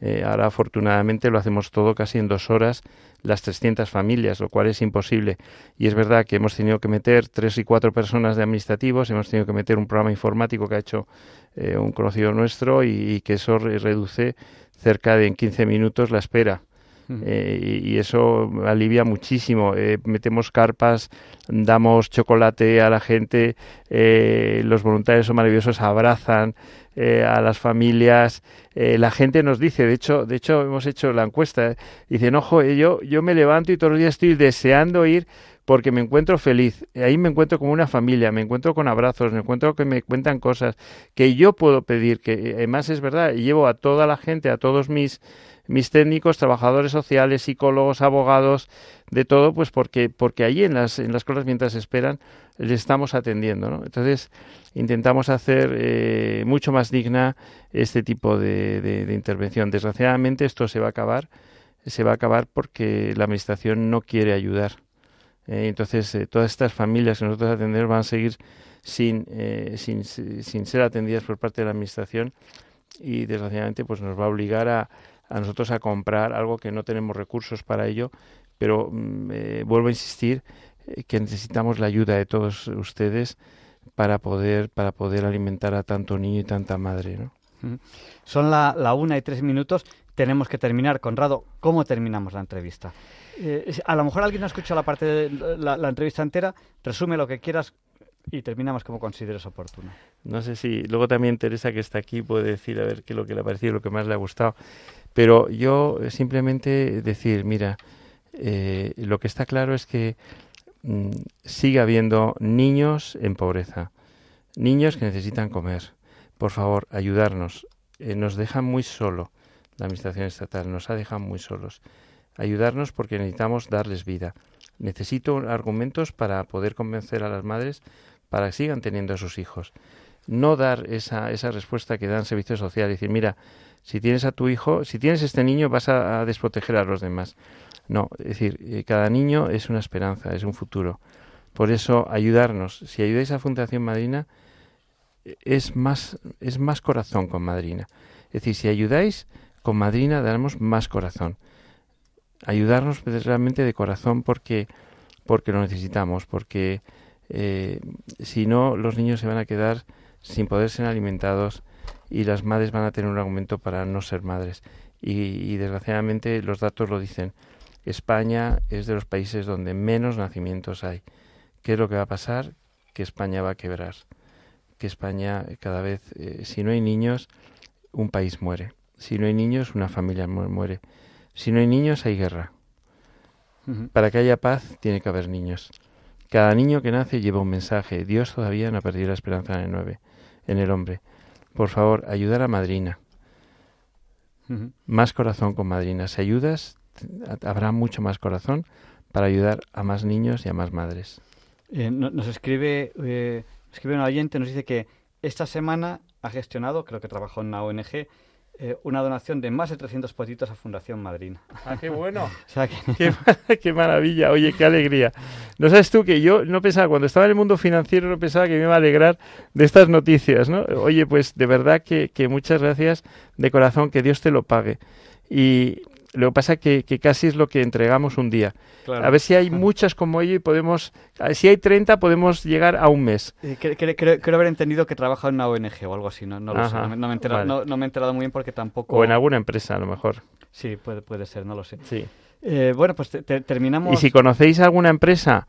B: Eh, ahora afortunadamente lo hacemos todo casi en dos horas las 300 familias, lo cual es imposible. Y es verdad que hemos tenido que meter tres y cuatro personas de administrativos, hemos tenido que meter un programa informático que ha hecho eh, un conocido nuestro y, que eso reduce cerca de en 15 minutos la espera. Eh, y, eso alivia muchísimo. Eh, metemos carpas, damos chocolate a la gente, los voluntarios son maravillosos, abrazan a las familias. la gente nos dice, de hecho, de hecho hemos hecho la encuesta, dicen, ojo, yo, yo me levanto y todos los días estoy deseando ir porque me encuentro feliz. Ahí me encuentro como una familia, me encuentro con abrazos, me encuentro que me cuentan cosas que yo puedo pedir, que además es verdad, llevo a toda la gente, a todos mis mis técnicos, trabajadores sociales, psicólogos, abogados, de todo, pues porque, porque allí en las, en las cosas mientras esperan les estamos atendiendo, ¿no? Entonces intentamos hacer eh, mucho más digna este tipo de, de, intervención. Desgraciadamente esto se va a acabar, se va a acabar porque la administración no quiere ayudar. Eh, entonces eh, todas estas familias que nosotros atendemos van a seguir sin, sin, sin ser atendidas por parte de la administración y desgraciadamente pues nos va a obligar a, a nosotros a comprar algo que no tenemos recursos para ello, pero mm, eh, vuelvo a insistir eh, que necesitamos la ayuda de todos ustedes para poder para poder alimentar a tanto niño y tanta madre, ¿no?
A: Son la, la una y tres minutos. Tenemos que terminar. Conrado, ¿cómo terminamos la entrevista? Eh, a lo mejor alguien no ha escuchado la parte de la, la entrevista entera. Resume lo que quieras y terminamos como consideres oportuno.
B: No sé si luego también Teresa que está aquí puede decir a ver qué es lo que le ha parecido, lo que más le ha gustado. Pero yo simplemente decir, mira, eh, lo que está claro es que mm, sigue habiendo niños en pobreza, niños que necesitan comer. Por favor, ayudarnos. Eh, nos dejan muy solo la administración estatal, nos ha dejado muy solos. Ayudarnos porque necesitamos darles vida. Necesito argumentos para poder convencer a las madres para que sigan teniendo a sus hijos. No dar esa, esa respuesta que dan servicios sociales, decir, mira, si tienes a tu hijo, si tienes este niño vas a, desproteger a los demás. No, es decir, eh, cada niño es una esperanza, es un futuro. Por eso, ayudarnos. Si ayudáis a Fundación Madrina, es más, es más corazón con madrina. Es decir, si ayudáis con madrina, daremos más corazón. Ayudarnos realmente de corazón porque, porque lo necesitamos, porque eh, si no, los niños se van a quedar sin poder ser alimentados y las madres van a tener un argumento para no ser madres. Y, desgraciadamente los datos lo dicen. España es de los países donde menos nacimientos hay. ¿Qué es lo que va a pasar? Que España va a quebrar. Que España cada vez, eh, si no hay niños, un país muere. Si no hay niños, una familia muere. Si no hay niños, hay guerra. Para que haya paz, tiene que haber niños. Cada niño que nace lleva un mensaje. Dios todavía no ha perdido la esperanza en el, nueve, en el hombre. Por favor, ayudar a madrina. Más corazón con madrina. Si ayudas, habrá mucho más corazón para ayudar a más niños y a más madres.
A: Eh, nos escribe, eh, escribe un oyente, nos dice que esta semana ha gestionado, creo que trabajó en una ONG, eh, una donación de más de 300 potitos a Fundación Madrina.
B: ¡Ah, qué bueno! *laughs* *laughs* qué, maravilla! Oye, qué alegría. No sabes tú que yo no pensaba, cuando estaba en el mundo financiero, no pensaba que me iba a alegrar de estas noticias, ¿no? Oye, pues de verdad que, que muchas gracias de corazón, que Dios te lo pague. Y, lo que pasa es que, casi es lo que entregamos un día. A ver si hay *laughs* muchas como ello y podemos, si hay 30 podemos llegar a un mes.
A: creo, haber entendido que trabaja en una ONG o algo así, no, no lo sé, no, me he enterado, no, me he enterado muy bien porque tampoco...
B: O en alguna empresa a lo mejor.
A: Sí, puede, puede ser, no lo sé.
B: Sí.
A: Eh, bueno, pues terminamos...
B: Y si conocéis alguna empresa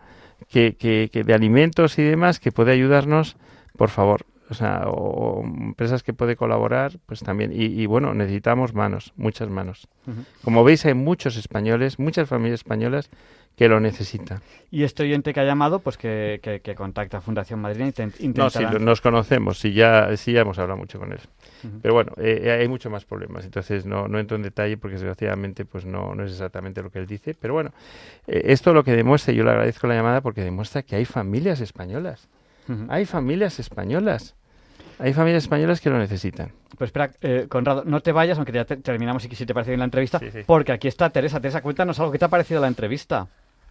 B: que, que, que de alimentos y demás que puede ayudarnos, por favor, o sea, o, empresas que puede colaborar, pues también. Y, bueno, necesitamos manos, muchas manos. Como veis, hay muchos españoles, muchas familias españolas que lo necesitan.
A: Y este oyente que ha llamado, pues que, que, contacta a Fundación Madrid
B: No, sí, nos conocemos, sí ya, sí ya hemos hablado mucho con él. Pero bueno, eh, eh, hay muchos más problemas, entonces no, no entro en detalle porque desgraciadamente pues no, no es exactamente lo que él dice. Pero bueno, eh, esto lo que demuestra, y yo le agradezco la llamada porque demuestra que hay familias españolas hay familias españolas. Hay familias españolas que lo necesitan.
A: Pues espera, eh, Conrado, no te vayas, aunque ya terminamos y si te parece bien la entrevista, porque aquí está Teresa. Teresa, cuéntanos algo. ¿Qué te ha parecido la entrevista?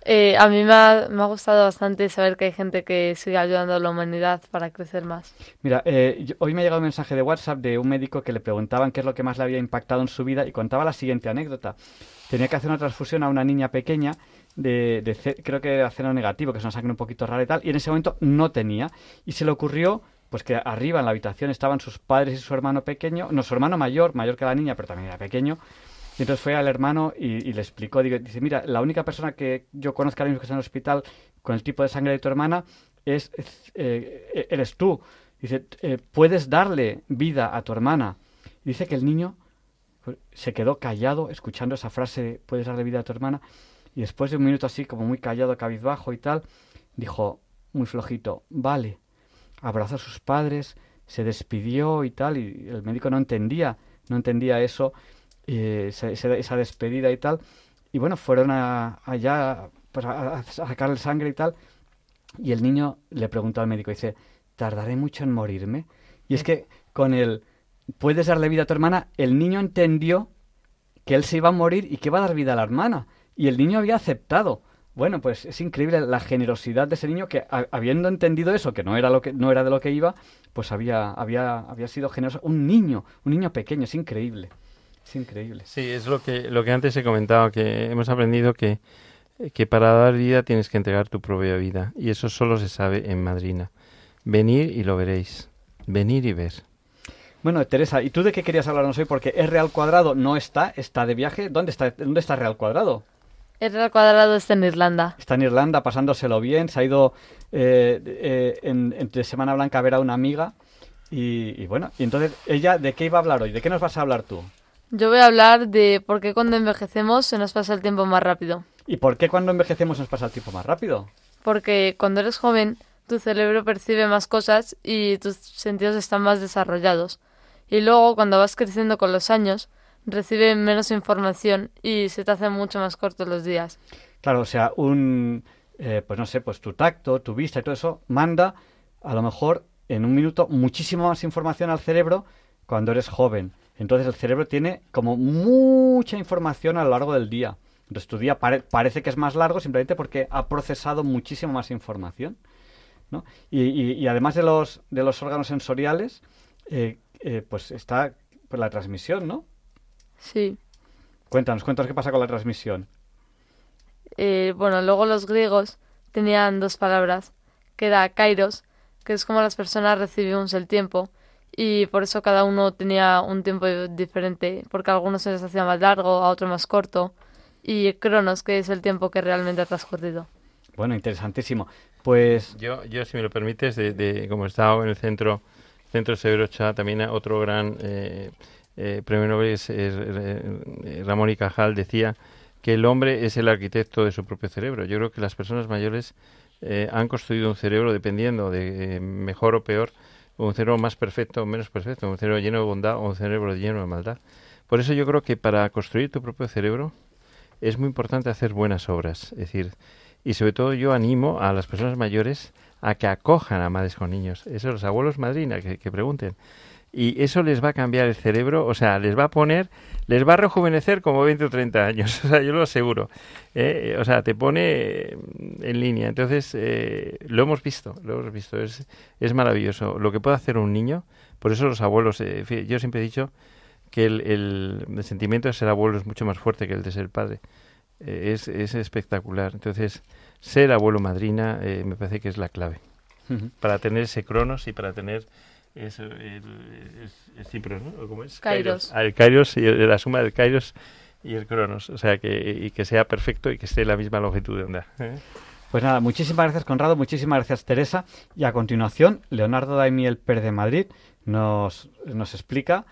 C: Eh, a mí me ha, gustado bastante saber que hay gente que sigue ayudando a la humanidad para crecer más.
A: Mira, eh, hoy me ha llegado un mensaje de WhatsApp de un médico que le preguntaban qué es lo que más le había impactado en su vida y contaba la siguiente anécdota. Tenía que hacer una transfusión a una niña pequeña de, de creo que era negativo, que es una sangre un poquito rara y tal, y en ese momento no tenía. Y se le ocurrió pues que arriba en la habitación estaban sus padres y su hermano pequeño, no, su hermano mayor, mayor que la niña, pero también era pequeño. Y entonces fue al hermano y, le explicó, dice, mira, la única persona que yo conozco ahora mismo que está en el hospital con el tipo de sangre de tu hermana es, eh, eres tú. Dice, eh, puedes darle vida a tu hermana. dice que el niño pues, se quedó callado escuchando esa frase, puedes darle vida a tu hermana. Y después de un minuto así, como muy callado, cabizbajo y tal, dijo muy flojito, vale. Abrazó a sus padres, se despidió y tal, y el médico no entendía, no entendía eso, eh, esa, despedida y tal. Y bueno, fueron allá pues, a, sacarle sangre y tal. Y el niño le preguntó al médico, dice, ¿tardaré mucho en morirme? Y es que con el, puedes darle vida a tu hermana, el niño entendió que él se iba a morir y que iba a dar vida a la hermana y el niño había aceptado. Bueno, pues es increíble la generosidad de ese niño que habiendo entendido eso, que no era lo que no era de lo que iba, pues había había había sido generoso, un niño, un niño pequeño, es increíble. Es increíble.
B: Sí, es lo que lo que antes he comentado que hemos aprendido que que para dar vida tienes que entregar tu propia vida y eso solo se sabe en Madrina. Venir y lo veréis. Venir y ver.
A: Bueno, Teresa, ¿y tú de qué querías hablarnos hoy? Porque es Real Cuadrado no está, está de viaje. ¿Dónde está, dónde está Real Cuadrado?
C: El Real Cuadrado está en Irlanda.
A: Está en Irlanda pasándoselo bien. Se ha ido eh, eh, en, Semana Blanca a ver a una amiga. Y, bueno, y entonces, ¿ella de qué iba a hablar hoy? ¿De qué nos vas a hablar tú?
C: Yo voy a hablar de por qué cuando envejecemos se nos pasa el tiempo más rápido.
A: ¿Y por qué cuando envejecemos nos pasa el tiempo más rápido?
C: Porque cuando eres joven, tu cerebro percibe más cosas y tus sentidos están más desarrollados. Y luego, cuando vas creciendo con los años, recibe menos información y se te hacen mucho más cortos los días.
A: Claro, o sea, un, eh, pues no sé, pues tu tacto, tu vista y todo eso manda a lo mejor en un minuto muchísimo más información al cerebro cuando eres joven. Entonces el cerebro tiene como mucha información a lo largo del día. Entonces tu día parece que es más largo simplemente porque ha procesado muchísimo más información. ¿no? Y, además de los, de los órganos sensoriales, eh, eh, pues está pues, la transmisión, ¿no?
C: Sí.
A: Cuéntanos, cuéntanos qué pasa con la transmisión.
C: Eh, bueno, luego los griegos tenían dos palabras, que era kairos, que es como las personas recibimos el tiempo, y por eso cada uno tenía un tiempo diferente, porque a algunos se les hacía más largo, a otros más corto, y cronos, que es el tiempo que realmente ha transcurrido.
A: Bueno, interesantísimo. Pues
B: yo, yo si me lo permites, de, como he estado en el centro, centro Severo Cha, también otro gran eh, eh, premio Nobel es, eh, Ramón y Cajal decía que el hombre es el arquitecto de su propio cerebro. Yo creo que las personas mayores han construido un cerebro dependiendo de mejor o peor, un cerebro más perfecto o menos perfecto, un cerebro lleno de bondad o un cerebro lleno de maldad. Por eso yo creo que para construir tu propio cerebro es muy importante hacer buenas obras. Es decir, y sobre todo yo animo a las personas mayores a que acojan a madres con niños. Eso los abuelos madrina, que, que pregunten. Y eso les va a cambiar el cerebro, o sea, les va a poner, les va a rejuvenecer como 20 o 30 años, *laughs* o sea, yo lo aseguro. ¿eh? O sea, te pone en línea. Entonces, eh, lo hemos visto, lo hemos visto, es, es maravilloso. Lo que puede hacer un niño, por eso los abuelos, eh, yo siempre he dicho que el, el, sentimiento de ser abuelo es mucho más fuerte que el de ser padre. es, es espectacular. Entonces, ser abuelo madrina eh, me parece que es la clave para tener ese cronos y para tener el, el, ¿no? ¿Cómo es?
C: Kairos.
B: Ah, el Kairos y la suma del Kairos y el cronos. O sea, que, y que sea perfecto y que esté en la misma longitud de onda. ¿eh?
A: Pues nada, muchísimas gracias Conrado, muchísimas gracias Teresa. Y a continuación, Leonardo Daimiel Pérez de Madrid nos, nos explica,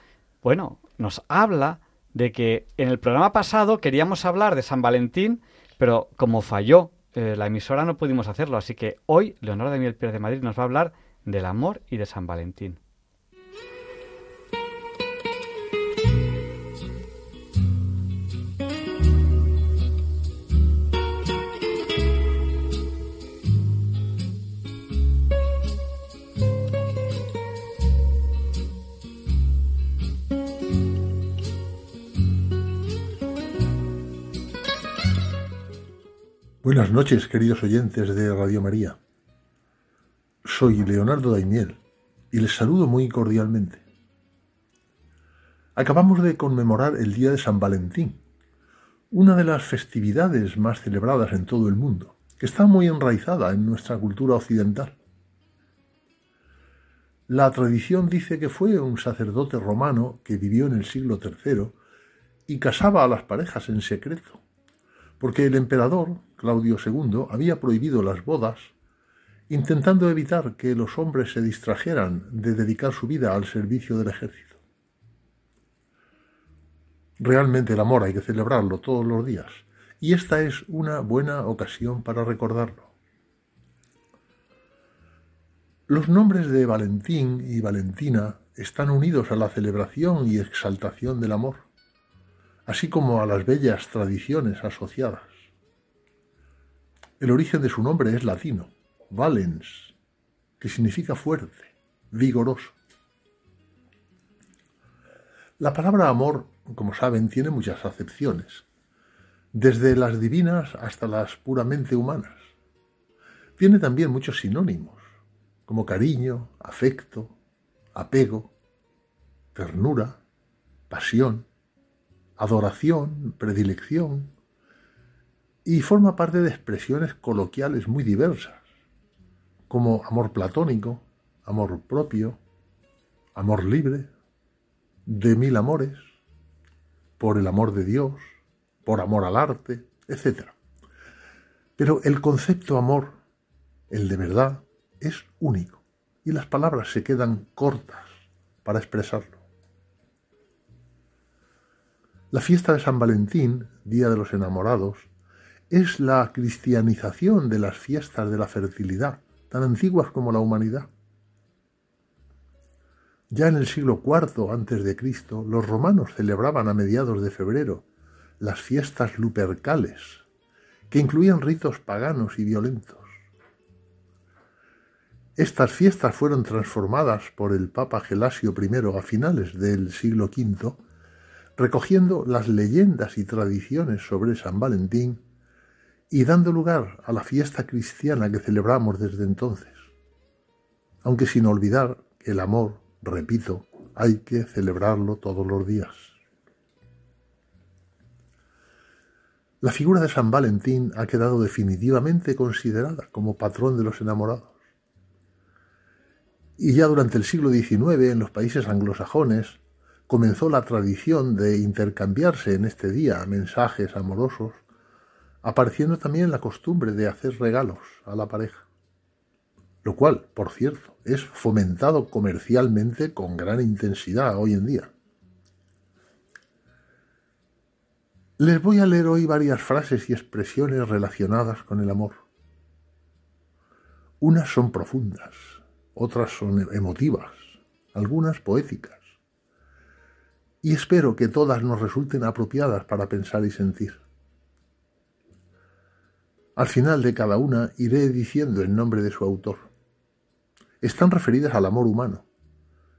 A: bueno, nos habla de que en el programa pasado queríamos hablar de San Valentín, pero como falló eh, la emisora no pudimos hacerlo, así que hoy Leonardo de Miel Pérez de Madrid nos va a hablar del amor y de San Valentín.
F: Buenas noches, queridos oyentes de Radio María. Soy Leonardo Daimiel y les saludo muy cordialmente. Acabamos de conmemorar el Día de San Valentín, una de las festividades más celebradas en todo el mundo, que está muy enraizada en nuestra cultura occidental. La tradición dice que fue un sacerdote romano que vivió en el siglo III y casaba a las parejas en secreto porque el emperador, Claudio II, había prohibido las bodas, intentando evitar que los hombres se distrajeran de dedicar su vida al servicio del ejército. Realmente el amor hay que celebrarlo todos los días, y esta es una buena ocasión para recordarlo. Los nombres de Valentín y Valentina están unidos a la celebración y exaltación del amor así como a las bellas tradiciones asociadas. El origen de su nombre es latino, valens, que significa fuerte, vigoroso. La palabra amor, como saben, tiene muchas acepciones, desde las divinas hasta las puramente humanas. Tiene también muchos sinónimos, como cariño, afecto, apego, ternura, pasión, adoración, predilección, y forma parte de expresiones coloquiales muy diversas, como amor platónico, amor propio, amor libre, de mil amores, por el amor de Dios, por amor al arte, etc. Pero el concepto amor, el de verdad, es único y las palabras se quedan cortas para expresarlo. La fiesta de San Valentín, Día de los Enamorados, es la cristianización de las fiestas de la fertilidad, tan antiguas como la humanidad. Ya en el siglo IV a.C., los romanos celebraban a mediados de febrero las fiestas lupercales, que incluían ritos paganos y violentos. Estas fiestas fueron transformadas por el Papa Gelasio I a finales del siglo V recogiendo las leyendas y tradiciones sobre San Valentín y dando lugar a la fiesta cristiana que celebramos desde entonces, aunque sin olvidar que el amor, repito, hay que celebrarlo todos los días. La figura de San Valentín ha quedado definitivamente considerada como patrón de los enamorados. Y ya durante el siglo XIX, en los países anglosajones, comenzó la tradición de intercambiarse en este día mensajes amorosos, apareciendo también la costumbre de hacer regalos a la pareja. Lo cual, por cierto, es fomentado comercialmente con gran intensidad hoy en día. Les voy a leer hoy varias frases y expresiones relacionadas con el amor. Unas son profundas, otras son emotivas, algunas poéticas. Y espero que todas nos resulten apropiadas para pensar y sentir. Al final de cada una iré diciendo el nombre de su autor. Están referidas al amor humano,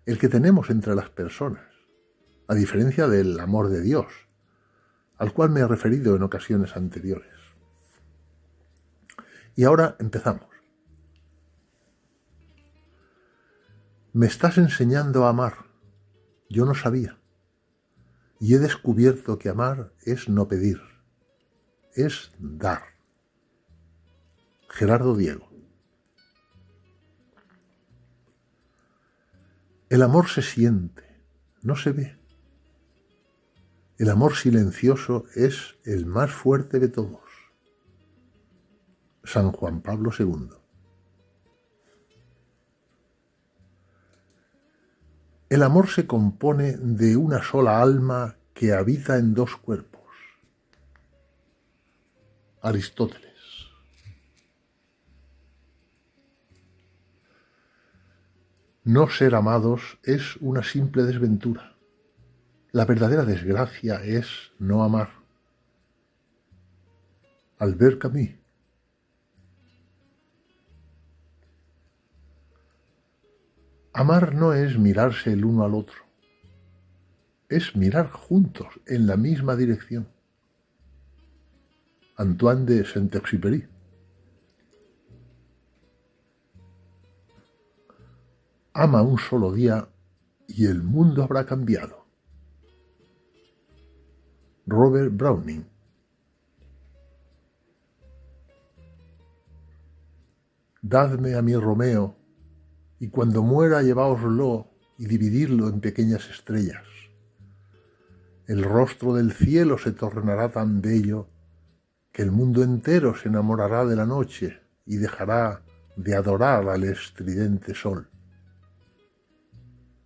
F: el que tenemos entre las personas, a diferencia del amor de Dios, al cual me he referido en ocasiones anteriores. Y ahora empezamos. Me estás enseñando a amar. Yo no sabía. Y he descubierto que amar es no pedir, es dar. Gerardo Diego. El amor se siente, no se ve. El amor silencioso es el más fuerte de todos. San Juan Pablo II. El amor se compone de una sola alma que habita en dos cuerpos. Aristóteles. No ser amados es una simple desventura. La verdadera desgracia es no amar. Albert Camus. Amar no es mirarse el uno al otro, es mirar juntos en la misma dirección. Antoine de Saint-Exupéry. Ama un solo día y el mundo habrá cambiado. Robert Browning Dadme a mi Romeo y cuando muera lleváoslo y divididlo en pequeñas estrellas. El rostro del cielo se tornará tan bello que el mundo entero se enamorará de la noche y dejará de adorar al estridente sol.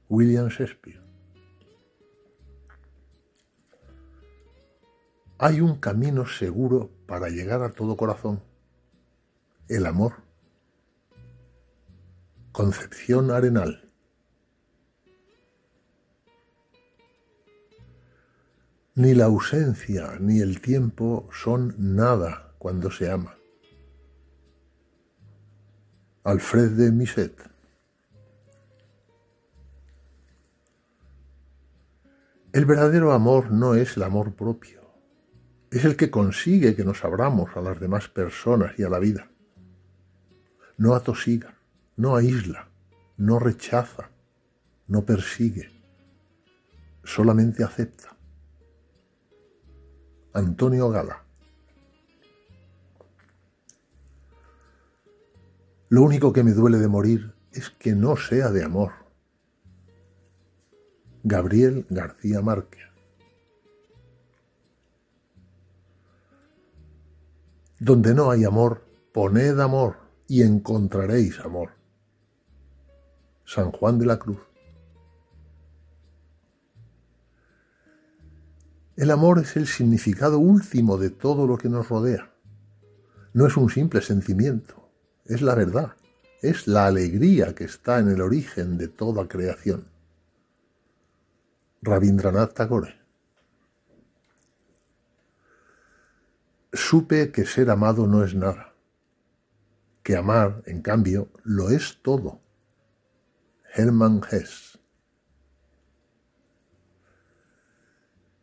F: William Shakespeare. Hay un camino seguro para llegar a todo corazón, el amor. Concepción Arenal. Ni la ausencia ni el tiempo son nada cuando se ama. Alfred de Miset. El verdadero amor no es el amor propio, es el que consigue que nos abramos a las demás personas y a la vida. No atosiga, no aísla, no rechaza, no persigue, solamente acepta. Antonio Gala. Lo único que me duele de morir es que no sea de amor. Gabriel García Márquez. Donde no hay amor, poned amor y encontraréis amor. San Juan de la Cruz. El amor es el significado último de todo lo que nos rodea. No es un simple sentimiento, es la verdad, es la alegría que está en el origen de toda creación. Rabindranath Tagore. Supe que ser amado no es nada, que amar, en cambio, lo es todo. Hermann Hess.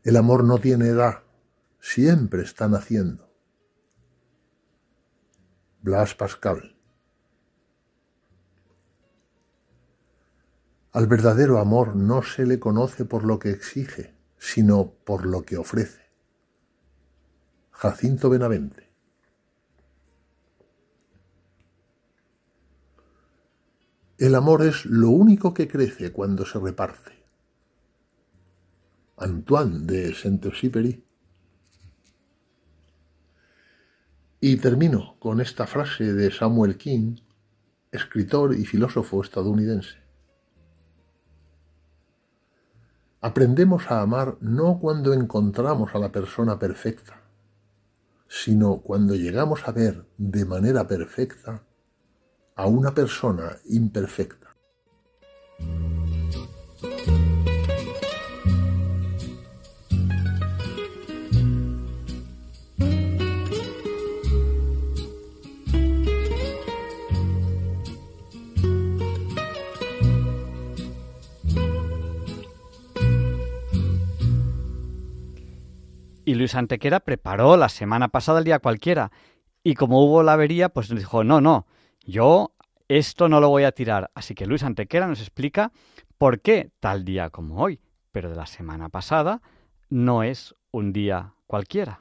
F: El amor no tiene edad, siempre está naciendo. Blas Pascal. Al verdadero amor no se le conoce por lo que exige, sino por lo que ofrece. Jacinto Benavente. El amor es lo único que crece cuando se reparte. Antoine de Saint-Exupéry. Y termino con esta frase de Samuel King, escritor y filósofo estadounidense. Aprendemos a amar no cuando encontramos a la persona perfecta, sino cuando llegamos a ver de manera perfecta a una persona imperfecta.
A: Y Luis Antequera preparó la semana pasada el día cualquiera. Y como hubo la avería, pues dijo, no, no, yo esto no lo voy a tirar. Así que Luis Antequera nos explica por qué tal día como hoy, pero de la semana pasada, no es un día cualquiera.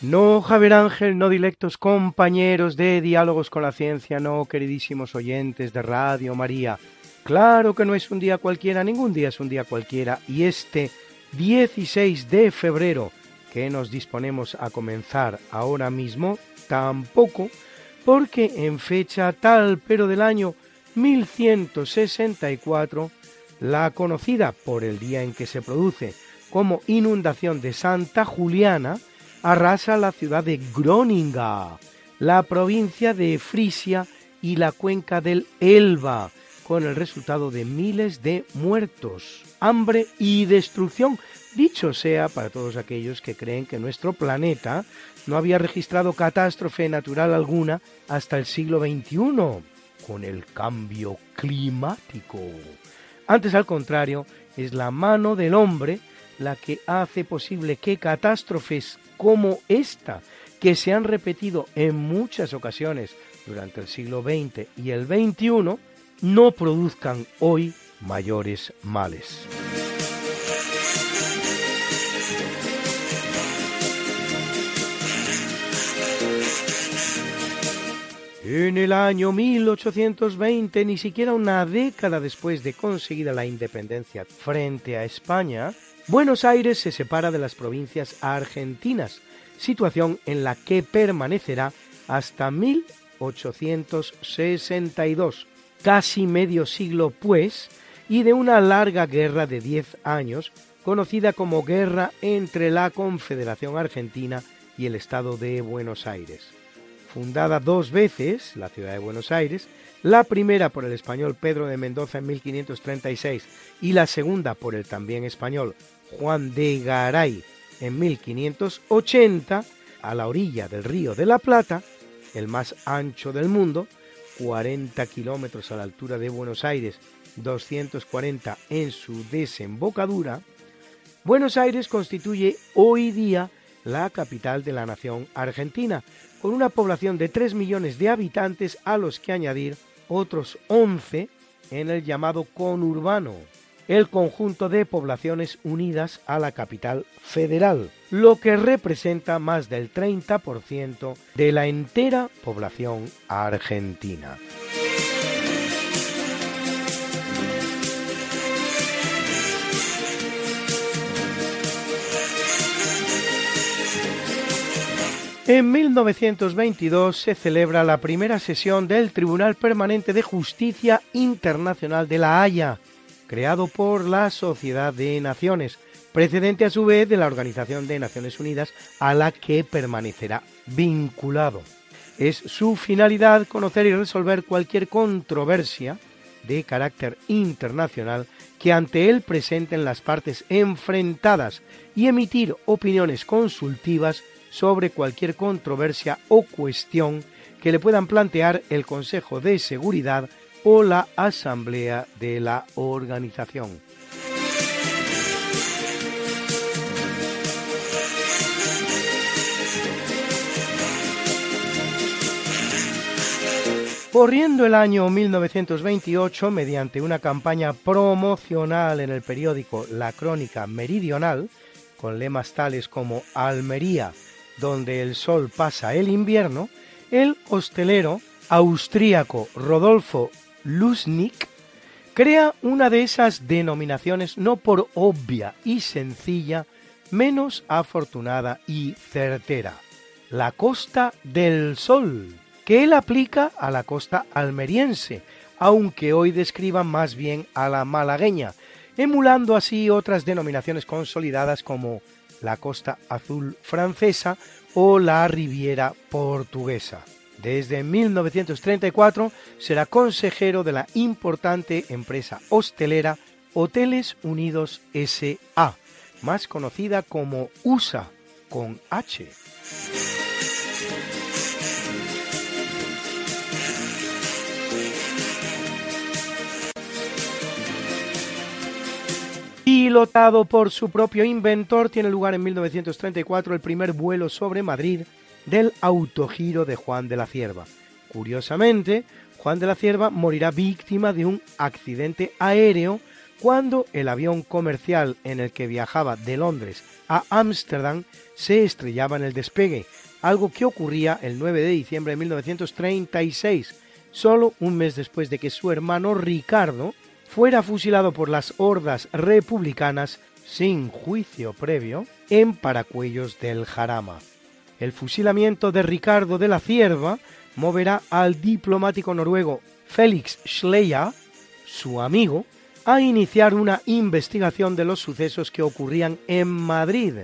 G: No, Javier Ángel, no dilectos compañeros de Diálogos con la Ciencia, no, queridísimos oyentes de Radio María. Claro que no es un día cualquiera, ningún día es un día cualquiera, y este 16 de febrero que nos disponemos a comenzar ahora mismo, tampoco, porque en fecha tal pero del año 1164, la conocida por el día en que se produce como inundación de Santa Juliana, arrasa la ciudad de Groninga, la provincia de Frisia y la cuenca del Elba, con el resultado de miles de muertos, hambre y destrucción. Dicho sea para todos aquellos que creen que nuestro planeta no había registrado catástrofe natural alguna hasta el siglo XXI, con el cambio climático. Antes, al contrario, es la mano del hombre la que hace posible que catástrofes como esta, que se han repetido en muchas ocasiones durante el siglo XX y el XXI, no produzcan hoy mayores males. En el año 1820, ni siquiera una década después de conseguida la independencia frente a España, Buenos Aires se separa de las provincias argentinas, situación en la que permanecerá hasta 1862, casi medio siglo pues, y de una larga guerra de 10 años, conocida como Guerra entre la Confederación Argentina y el Estado de Buenos Aires. Fundada dos veces, la ciudad de Buenos Aires, la primera por el español Pedro de Mendoza en 1536 y la segunda por el también español Juan de Garay en 1580 a la orilla del río de la Plata, el más ancho del mundo, 40 kilómetros a la altura de Buenos Aires, 240 en su desembocadura, Buenos Aires constituye hoy día la capital de la nación argentina, con una población de 3 millones de habitantes a los que añadir otros 11 en el llamado conurbano el conjunto de poblaciones unidas a la capital federal, lo que representa más del 30% de la entera población argentina. En 1922 se celebra la primera sesión del Tribunal Permanente de Justicia Internacional de La Haya, creado por la Sociedad de Naciones, precedente a su vez de la Organización de Naciones Unidas a la que permanecerá vinculado. Es su finalidad conocer y resolver cualquier controversia de carácter internacional que ante él presenten las partes enfrentadas y emitir opiniones consultivas sobre cualquier controversia o cuestión que le puedan plantear el Consejo de Seguridad o la Asamblea de la organización. Corriendo el año 1928, mediante una campaña promocional en el periódico La Crónica Meridional, con lemas tales como Almería, donde el sol pasa el invierno, el hostelero austríaco Rodolfo Lusnik crea una de esas denominaciones no por obvia y sencilla, menos afortunada y certera, la Costa del Sol que él aplica a la costa almeriense, aunque hoy describa más bien a la malagueña, emulando así otras denominaciones consolidadas como la costa azul francesa o la riviera portuguesa. Desde 1934 será consejero de la importante empresa hostelera Hoteles Unidos SA, más conocida como USA con H. Pilotado por su propio inventor, tiene lugar en 1934 el primer vuelo sobre Madrid del autogiro de Juan de la Cierva. Curiosamente, Juan de la Cierva morirá víctima de un accidente aéreo cuando el avión comercial en el que viajaba de Londres a Ámsterdam se estrellaba en el despegue, algo que ocurría el 9 de diciembre de 1936, solo un mes después de que su hermano Ricardo fuera fusilado por las hordas republicanas sin juicio previo en Paracuellos del Jarama. El fusilamiento de Ricardo de la Cierva moverá al diplomático noruego Félix Schleyer, su amigo, a iniciar una investigación de los sucesos que ocurrían en Madrid,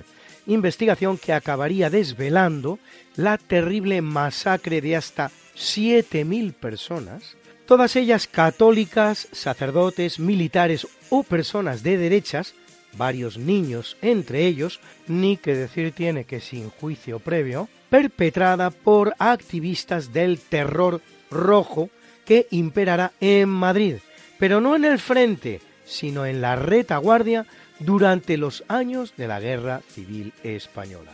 G: investigación que acabaría desvelando la terrible masacre de hasta 7.000 personas todas ellas católicas, sacerdotes, militares o personas de derechas, varios niños entre ellos, ni que decir tiene que sin juicio previo, perpetrada por activistas del terror rojo que imperará en Madrid, pero no en el frente, sino en la retaguardia durante los años de la Guerra Civil Española.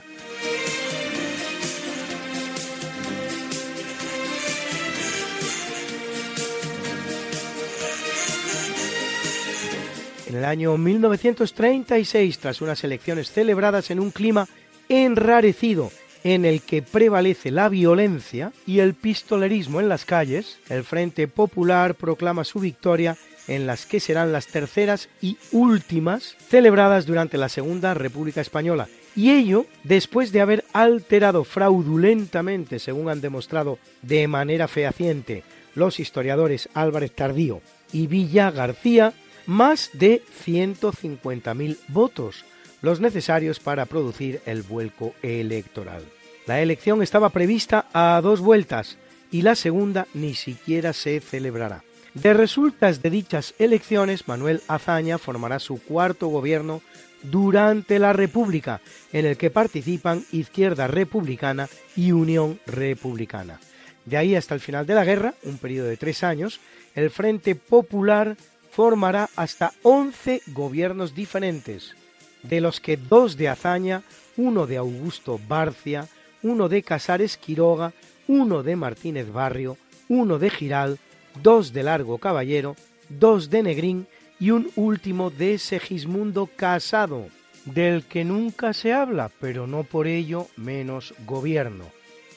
G: En el año 1936, tras unas elecciones celebradas en un clima enrarecido en el que prevalece la violencia y el pistolerismo en las calles, el Frente Popular proclama su victoria en las que serán las terceras y últimas celebradas durante la Segunda República Española, y ello después de haber alterado fraudulentamente, según han demostrado de manera fehaciente los historiadores Álvarez Tardío y Villa García, más de 150.000 votos, los necesarios para producir el vuelco electoral. La elección estaba prevista a dos vueltas y la segunda ni siquiera se celebrará. De resultas de dichas elecciones, Manuel Azaña formará su cuarto gobierno durante la República, en el que participan Izquierda Republicana y Unión Republicana. De ahí hasta el final de la guerra, un periodo de tres años, el Frente Popular formará hasta 11 gobiernos diferentes, de los que dos de Azaña, uno de Augusto Barcia, uno de Casares Quiroga, uno de Martínez Barrio, uno de Giral, dos de Largo Caballero, dos de Negrín y un último de Segismundo Casado, del que nunca se habla, pero no por ello menos gobierno.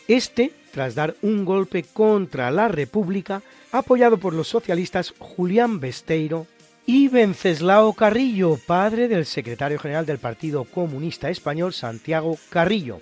G: Este, tras dar un golpe contra la República, apoyado por los socialistas Julián Besteiro y Venceslao Carrillo, padre del secretario general del Partido Comunista Español Santiago Carrillo,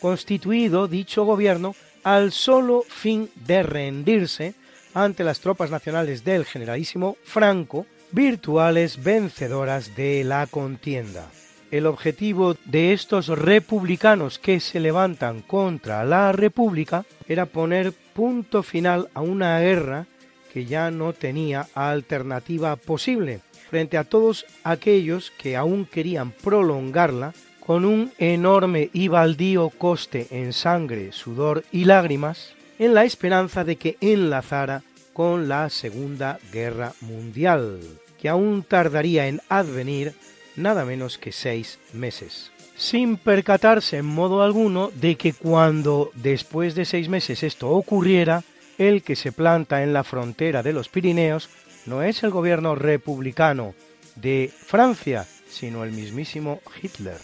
G: constituido dicho gobierno al solo fin de rendirse ante las tropas nacionales del generalísimo Franco, virtuales vencedoras de la contienda. El objetivo de estos republicanos que se levantan contra la República era poner punto final a una guerra que ya no tenía alternativa posible frente a todos aquellos que aún querían prolongarla con un enorme y baldío coste en sangre, sudor y lágrimas, en la esperanza de que enlazara con la Segunda Guerra Mundial, que aún tardaría en advenir nada menos que seis meses, sin percatarse en modo alguno de que cuando después de seis meses esto ocurriera, el que se planta en la frontera de los Pirineos no es el gobierno republicano de Francia, sino el mismísimo Hitler.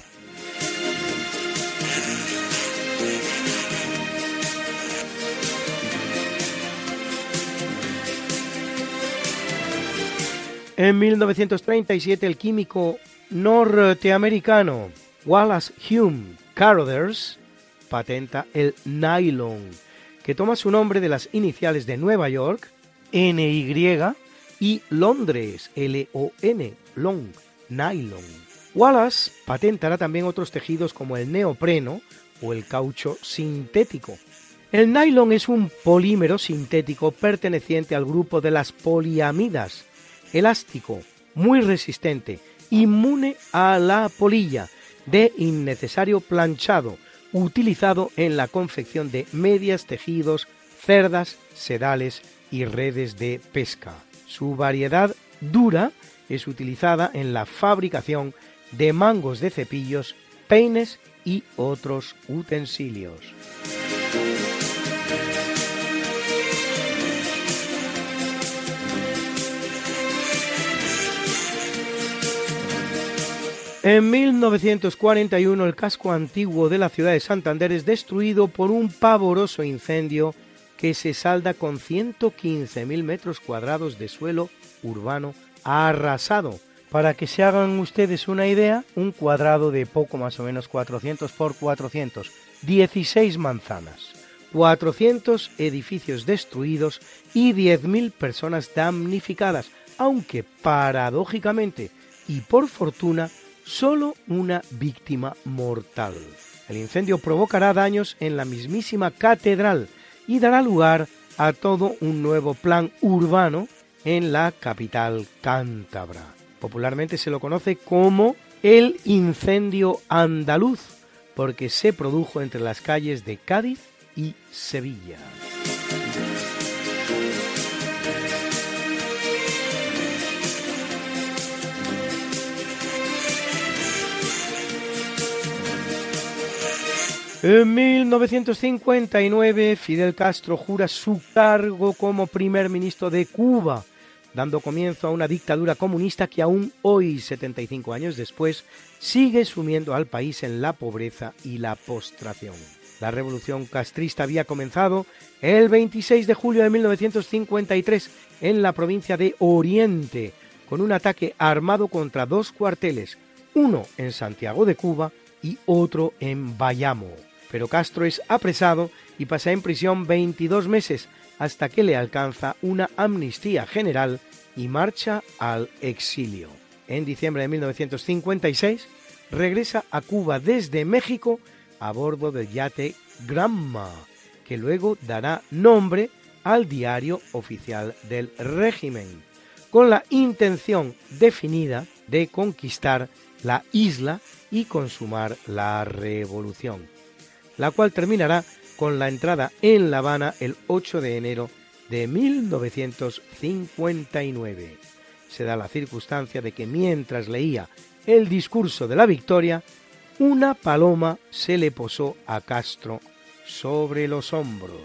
G: En 1937 el químico norteamericano Wallace Hume Carothers patenta el nylon, que toma su nombre de las iniciales de Nueva York, NY, y Londres, L-O-N, long, nylon. Wallace patentará también otros tejidos como el neopreno o el caucho sintético. El nylon es un polímero sintético perteneciente al grupo de las poliamidas, elástico, muy resistente, inmune a la polilla, de innecesario planchado, utilizado en la confección de medias, tejidos, cerdas, sedales y redes de pesca. Su variedad dura es utilizada en la fabricación de mangos de cepillos, peines y otros utensilios. En 1941 el casco antiguo de la ciudad de Santander es destruido por un pavoroso incendio que se salda con 115.000 metros cuadrados de suelo urbano arrasado. Para que se hagan ustedes una idea, un cuadrado de poco más o menos 400 por 400, 16 manzanas, 400 edificios destruidos y 10.000 personas damnificadas, aunque paradójicamente y por fortuna solo una víctima mortal. El incendio provocará daños en la mismísima catedral y dará lugar a todo un nuevo plan urbano en la capital cántabra. Popularmente se lo conoce como el incendio andaluz, porque se produjo entre las calles de Cádiz y Sevilla. En 1959, Fidel Castro jura su cargo como primer ministro de Cuba, dando comienzo a una dictadura comunista que aún hoy, 75 años después, sigue sumiendo al país en la pobreza y la postración. La revolución castrista había comenzado el 26 de julio de 1953 en la provincia de Oriente, con un ataque armado contra dos cuarteles, uno en Santiago de Cuba y otro en Bayamo pero Castro es apresado y pasa en prisión 22 meses hasta que le alcanza una amnistía general y marcha al exilio. En diciembre de 1956 regresa a Cuba desde México a bordo del yate Granma, que luego dará nombre al diario oficial del régimen, con la intención definida de conquistar la isla y consumar la revolución la cual terminará con la entrada en La Habana el 8 de enero de 1959. Se da la circunstancia de que mientras leía el discurso de la victoria, una paloma se le posó a Castro sobre los hombros,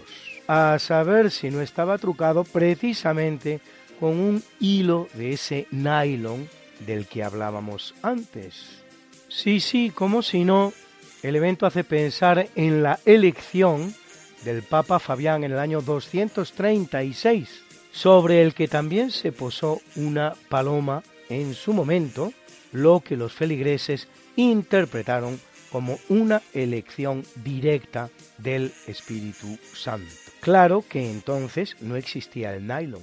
G: a saber si no estaba trucado precisamente con un hilo de ese nylon del que hablábamos antes. Sí, sí, como si no, el evento hace pensar en la elección del Papa Fabián en el año 236, sobre el que también se posó una paloma en su momento, lo que los feligreses interpretaron como una elección directa del Espíritu Santo. Claro que entonces no existía el nylon.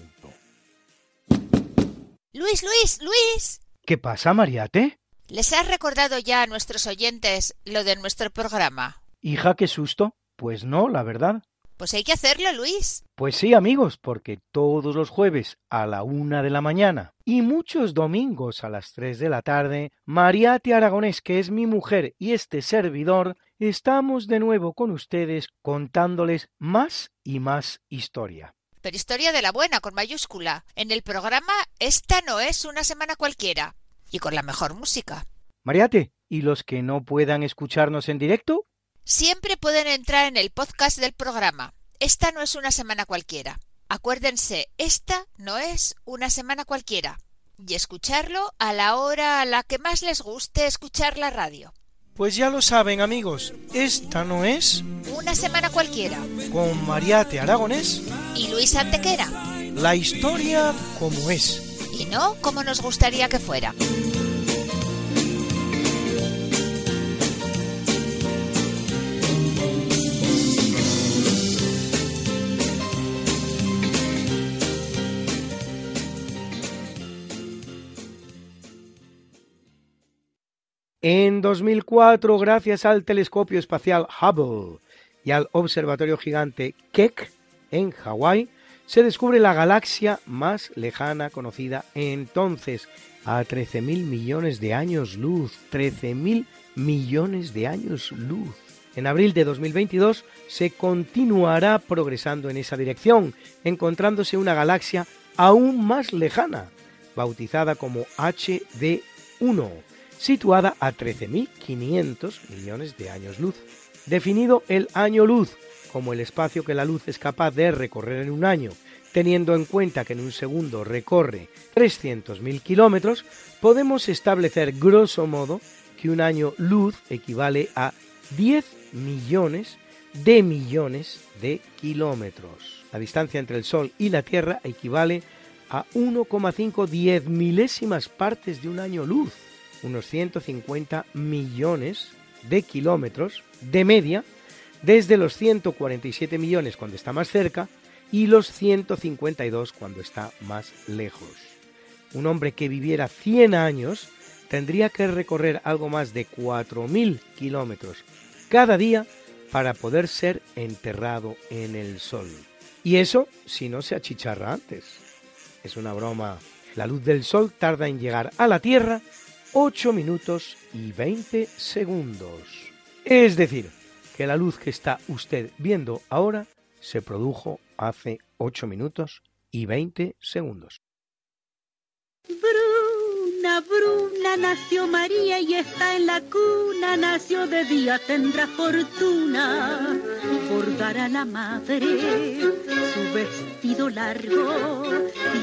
H: Luis, Luis, Luis.
G: ¿Qué pasa, Mariate?
H: ¿Les has recordado ya a nuestros oyentes lo de nuestro programa?
G: Hija, qué susto. Pues no, la verdad.
H: Pues hay que hacerlo, Luis.
G: Pues sí, amigos, porque todos los jueves a la una de la mañana y muchos domingos a las tres de la tarde, Mariate Aragonés, que es mi mujer y este servidor, estamos de nuevo con ustedes contándoles más y más historia.
H: Pero historia de la buena, con mayúscula. En el programa Esta no es una semana cualquiera. Y con la mejor música.
G: Mariate, ¿y los que no puedan escucharnos en directo?
H: Siempre pueden entrar en el podcast del programa. Esta no es una semana cualquiera. Acuérdense, esta no es una semana cualquiera. Y escucharlo a la hora a la que más les guste escuchar la radio.
G: Pues ya lo saben amigos, esta no es
H: Una semana cualquiera.
G: con Mariate Aragonés
H: Y Luis Antequera.
G: la historia como es.
H: Y no como nos gustaría que fuera.
G: En 2004, gracias al telescopio espacial Hubble y al observatorio gigante Keck en Hawái, se descubre la galaxia más lejana conocida entonces, a 13.000 millones de años luz. 13.000 millones de años luz. En abril de 2022 se continuará progresando en esa dirección, encontrándose una galaxia aún más lejana, bautizada como HD1 situada a 13.500 millones de años luz. Definido el año luz como el espacio que la luz es capaz de recorrer en un año, teniendo en cuenta que en un segundo recorre 300.000 kilómetros, podemos establecer grosso modo que un año luz equivale a 10 millones de millones de kilómetros. La distancia entre el Sol y la Tierra equivale a 1,5 diez milésimas partes de un año luz unos 150 millones de kilómetros de media desde los 147 millones cuando está más cerca y los 152 cuando está más lejos. Un hombre que viviera 100 años tendría que recorrer algo más de 4.000 kilómetros cada día para poder ser enterrado en el sol. Y eso si no se achicharra antes. Es una broma. La luz del sol tarda en llegar a la Tierra 8 minutos y 20 segundos. Es decir, que la luz que está usted viendo ahora se produjo hace 8 minutos y 20 segundos.
I: Bruna, Bruna, nació María y está en la cuna, nació de día, tendrá fortuna, bordará la madre su vestido largo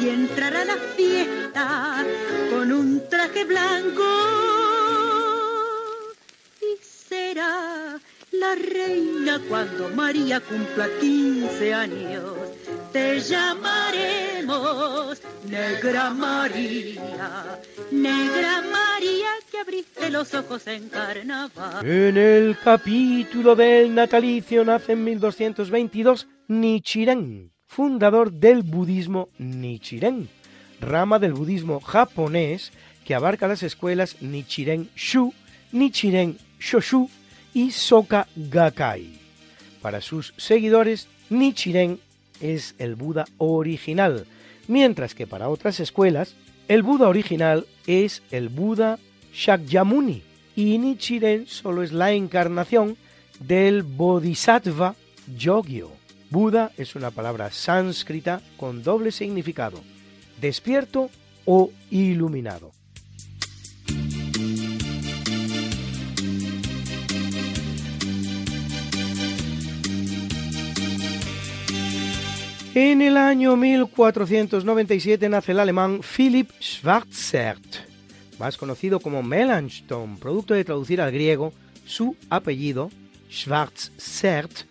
I: y entrará a la fiesta con un traje blanco y será la reina cuando María cumpla 15 años. Te llamaremos Negra María, Negra María que abriste los ojos en carnaval.
G: En el capítulo del natalicio nace en 1222 Nichiren, fundador del budismo Nichiren, rama del budismo japonés que abarca las escuelas Nichiren Shu, Nichiren Shoshu y Soka Gakkai. Para sus seguidores, Nichiren es el Buda original, mientras que para otras escuelas, el Buda original es el Buda Shakyamuni y Nichiren solo es la encarnación del Bodhisattva Yogyo. Buda es una palabra sánscrita con doble significado, despierto o iluminado. En el año 1497 nace el alemán Philipp Schwarzert, más conocido como Melanchthon, producto de traducir al griego su apellido Schwarzert,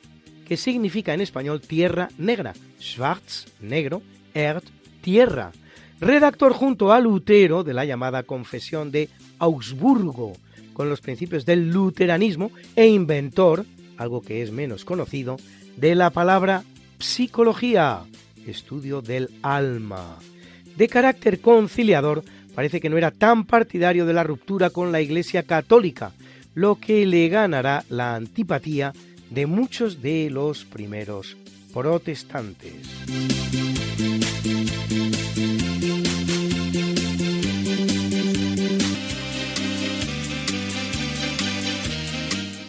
G: que significa en español tierra negra, Schwarz, negro, Erd, tierra. Redactor junto a Lutero de la llamada Confesión de Augsburgo, con los principios del luteranismo, e inventor, algo que es menos conocido, de la palabra psicología, estudio del alma. De carácter conciliador, parece que no era tan partidario de la ruptura con la Iglesia Católica, lo que le ganará la antipatía de muchos de los primeros protestantes.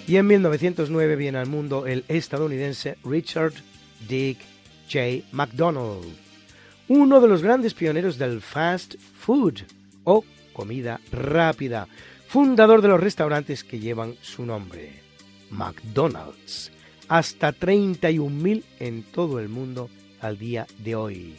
G: Y en 1909 viene al mundo el estadounidense Richard Dick J. McDonald, uno de los grandes pioneros del fast food o comida rápida, fundador de los restaurantes que llevan su nombre, McDonald's, hasta 31.000 en todo el mundo al día de hoy.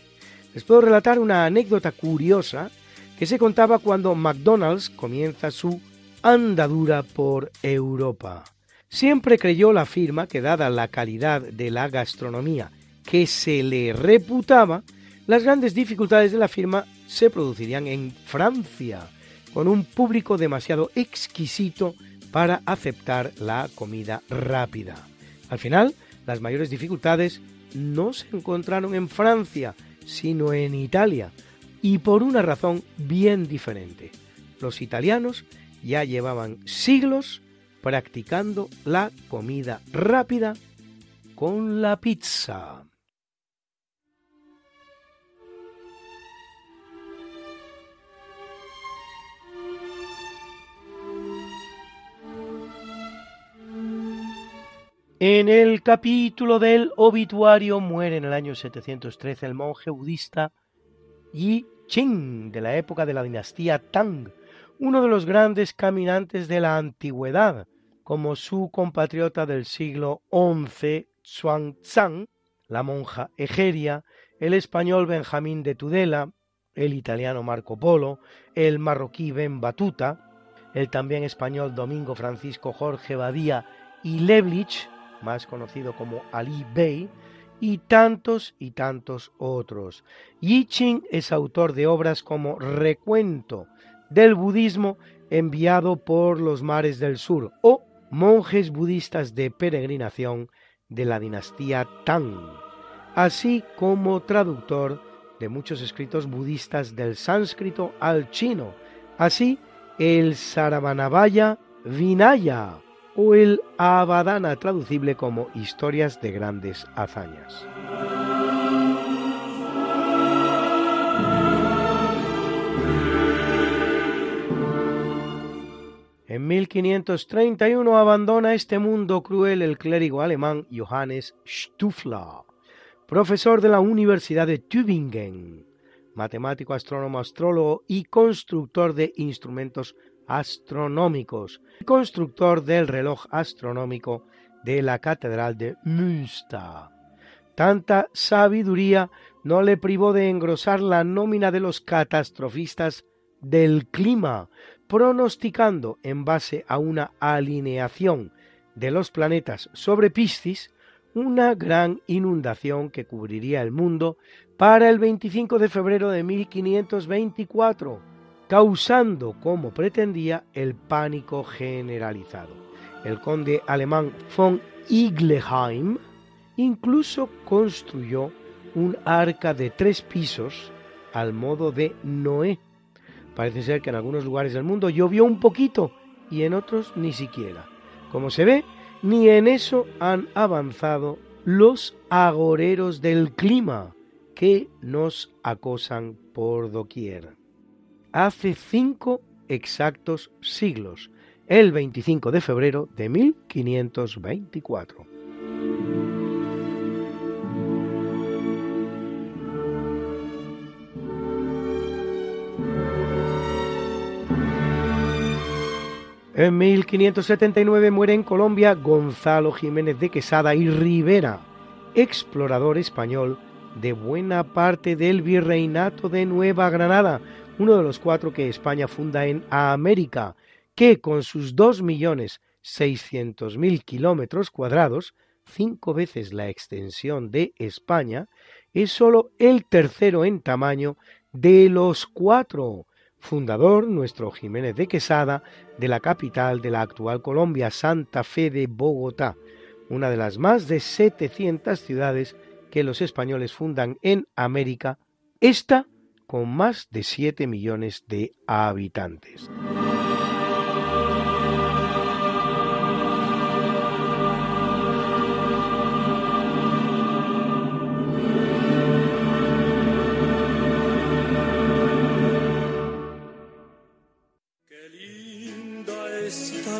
G: Les puedo relatar una anécdota curiosa que se contaba cuando McDonald's comienza su andadura por Europa. Siempre creyó la firma que dada la calidad de la gastronomía que se le reputaba, las grandes dificultades de la firma se producirían en Francia, con un público demasiado exquisito para aceptar la comida rápida. Al final, las mayores dificultades no se encontraron en Francia, sino en Italia, y por una razón bien diferente. Los italianos ya llevaban siglos practicando la comida rápida con la pizza. En el capítulo del obituario muere en el año 713 el monje budista Yi Qing de la época de la dinastía Tang, uno de los grandes caminantes de la antigüedad, como su compatriota del siglo XI, Zhuangzhang, la monja Egeria, el español Benjamín de Tudela, el italiano Marco Polo, el marroquí Ben Batuta, el también español Domingo Francisco Jorge Badía y Leblich, más conocido como Ali Bey, y tantos y tantos otros. Yi Ching es autor de obras como Recuento del budismo enviado por los mares del sur o monjes budistas de peregrinación de la dinastía Tang, así como traductor de muchos escritos budistas del sánscrito al chino, así el Saravanavaya Vinaya o el Abadana traducible como historias de grandes hazañas. En 1531 abandona este mundo cruel el clérigo alemán Johannes Stufler, profesor de la Universidad de Tübingen, matemático, astrónomo, astrólogo y constructor de instrumentos astronómicos, constructor del reloj astronómico de la Catedral de Münster. Tanta sabiduría no le privó de engrosar la nómina de los catastrofistas del clima, pronosticando en base a una alineación de los planetas sobre Piscis una gran inundación que cubriría el mundo para el 25 de febrero de 1524, causando, como pretendía, el pánico generalizado. El conde alemán von Igleheim incluso construyó un arca de tres pisos al modo de Noé Parece ser que en algunos lugares del mundo llovió un poquito y en otros ni siquiera. Como se ve, ni en eso han avanzado los agoreros del clima que nos acosan por doquier. Hace cinco exactos siglos, el 25 de febrero de 1524. En 1579 muere en Colombia Gonzalo Jiménez de Quesada y Rivera, explorador español de buena parte del virreinato de Nueva Granada, uno de los cuatro que España funda en América, que con sus 2.600.000 kilómetros cuadrados, cinco veces la extensión de España, es sólo el tercero en tamaño de los cuatro, fundador, nuestro Jiménez de Quesada, de la capital de la actual Colombia, Santa Fe de Bogotá, una de las más de 700 ciudades que los españoles fundan en América, esta con más de 7 millones de habitantes.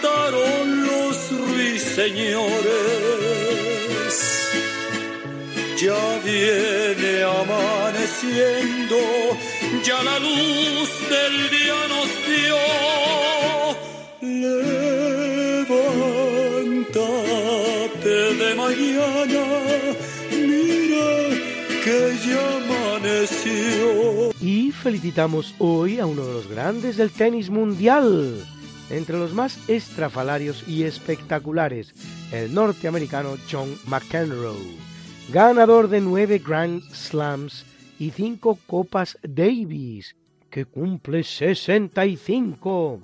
J: cantaron los ruiseñores. Ya viene amaneciendo, ya la luz del día nos dio. Levántate de mañana, mira que ya amaneció.
G: Y felicitamos hoy a uno de los grandes del tenis mundial, entre los más estrafalarios y espectaculares, el norteamericano John McEnroe, ganador de nueve Grand Slams y cinco Copas Davis, que cumple 65.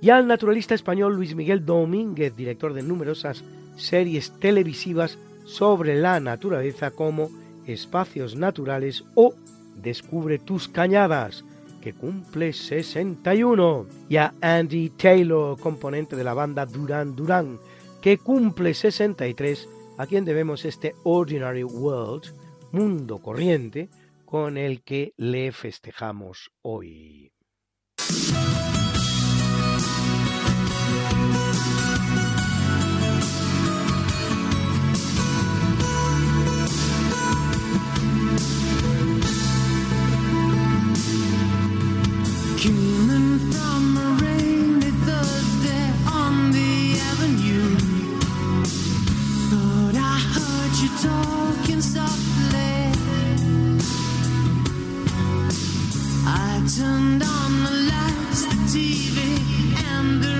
G: Y al naturalista español Luis Miguel Domínguez, director de numerosas series televisivas sobre la naturaleza como Espacios Naturales o Descubre tus cañadas, que cumple 61. Y a Andy Taylor, componente de la banda Duran Duran, que cumple 63, a quien debemos este Ordinary World, mundo corriente, con el que le festejamos hoy.
K: Turned on the lights, the TV, and the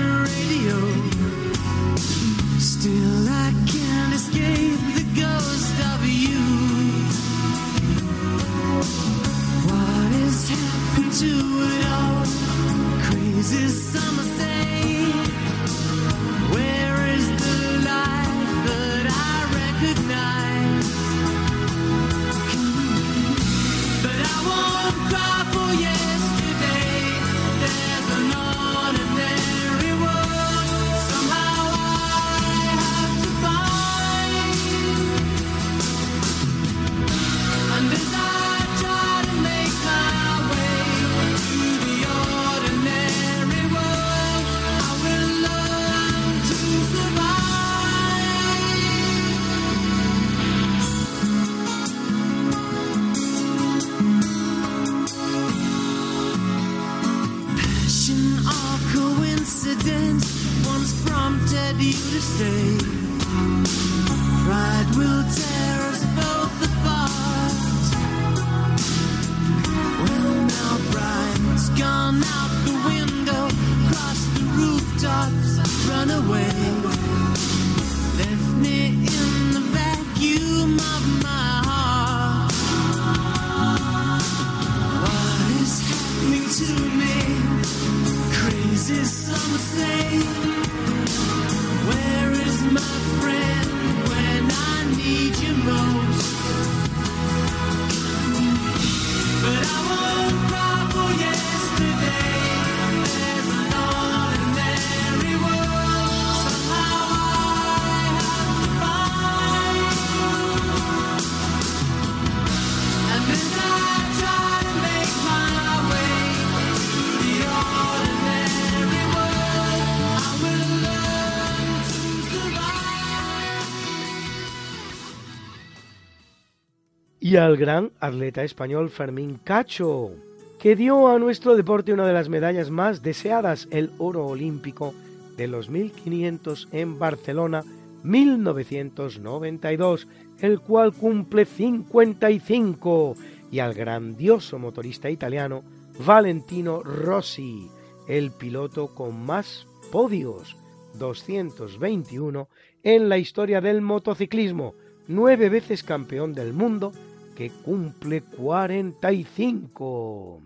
G: al gran atleta español Fermín Cacho, que dio a nuestro deporte una de las medallas más deseadas, el oro olímpico de los 1500 en Barcelona 1992, el cual cumple 55, y al grandioso motorista italiano Valentino Rossi, el piloto con más podios, 221 en la historia del motociclismo, nueve veces campeón del mundo, que cumple 45.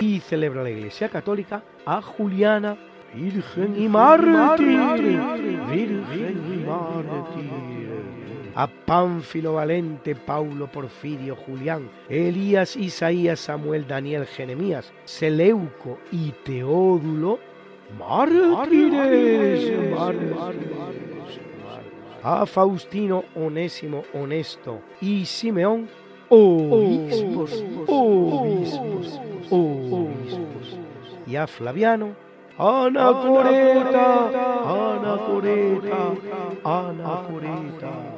G: Y celebra la Iglesia Católica a Juliana, Virgen y Mártir. Virgen y Mártir a Pánfilo Valente, Paulo Porfirio, Julián, Elías, Isaías, Samuel, Daniel, Jeremías, Seleuco y Teódulo, mártires, a Faustino, Onésimo, Honesto y Simeón, obispos, obispos, obispos, y a Flaviano, Anacoreta, Anacoreta, Anacoreta.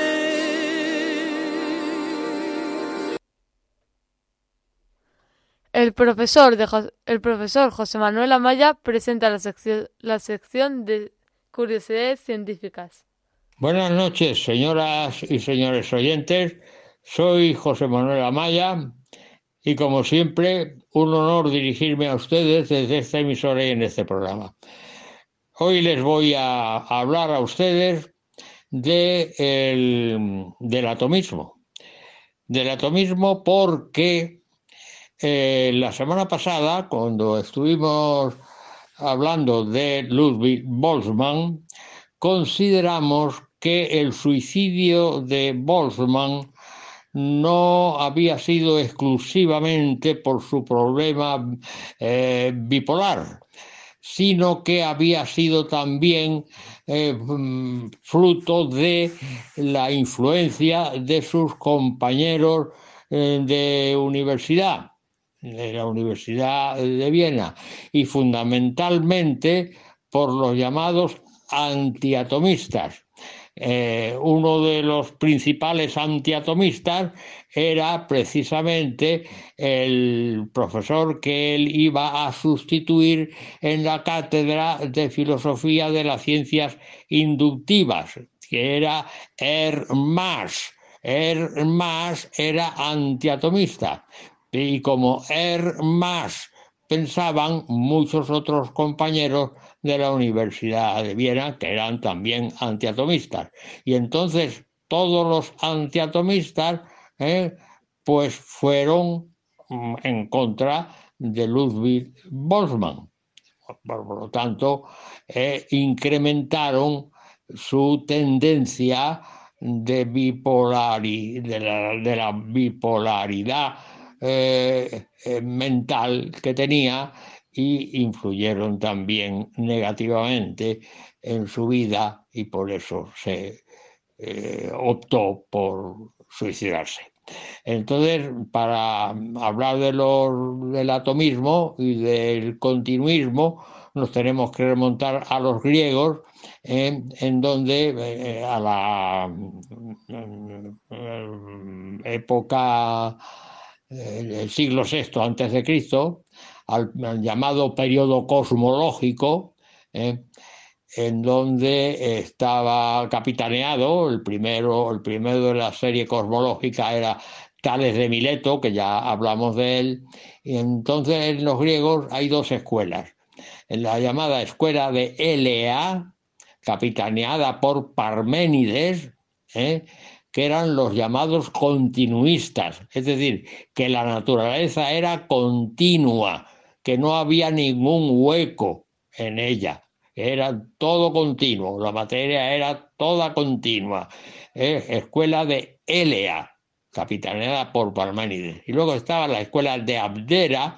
C: El profesor, el profesor José Manuel Amaya presenta la sección, la sección de curiosidades científicas.
L: Buenas noches, señoras y señores oyentes. Soy José Manuel Amaya y como siempre, un honor dirigirme a ustedes desde esta emisora y en este programa. Hoy les voy a hablar a ustedes de del atomismo. Del atomismo porque eh, la semana pasada, cuando estuvimos hablando de Ludwig Boltzmann, consideramos que el suicidio de Boltzmann no había sido exclusivamente por su problema eh, bipolar, sino que había sido también eh, fruto de la influencia de sus compañeros de universidad de la Universidad de Viena y fundamentalmente por los llamados antiatomistas. Eh, uno de los principales antiatomistas era precisamente el profesor que él iba a sustituir en la cátedra de filosofía de las ciencias inductivas, que era Hermas. Hermas era antiatomista, y como Er más pensaban muchos otros compañeros de la Universidad de Viena que eran también antiatomistas. Y entonces todos los antiatomistas eh, pues fueron mm, en contra de Ludwig Boltzmann. Por, lo tanto, eh, incrementaron su tendencia de, de la bipolaridad eh, eh, mental que tenía y influyeron también negativamente en su vida y por eso se eh, optó por suicidarse. Entonces, para hablar de del atomismo y del continuismo, nos tenemos que remontar a los griegos, en donde a la mm, época el siglo VI antes de Cristo, al, llamado periodo cosmológico, ¿eh? en donde estaba capitaneado, el primero, el primero de la serie cosmológica era Tales de Mileto, que ya hablamos de él, y entonces en los griegos hay dos escuelas. En la llamada escuela de Elea, capitaneada por Parménides, ¿eh? Que eran los llamados continuistas, es decir, que la naturaleza era continua, que no había ningún hueco en ella, era todo continuo, la materia era toda continua. escuela de Elea, capitaneada por Parménides. Y luego estaba la escuela de Abdera,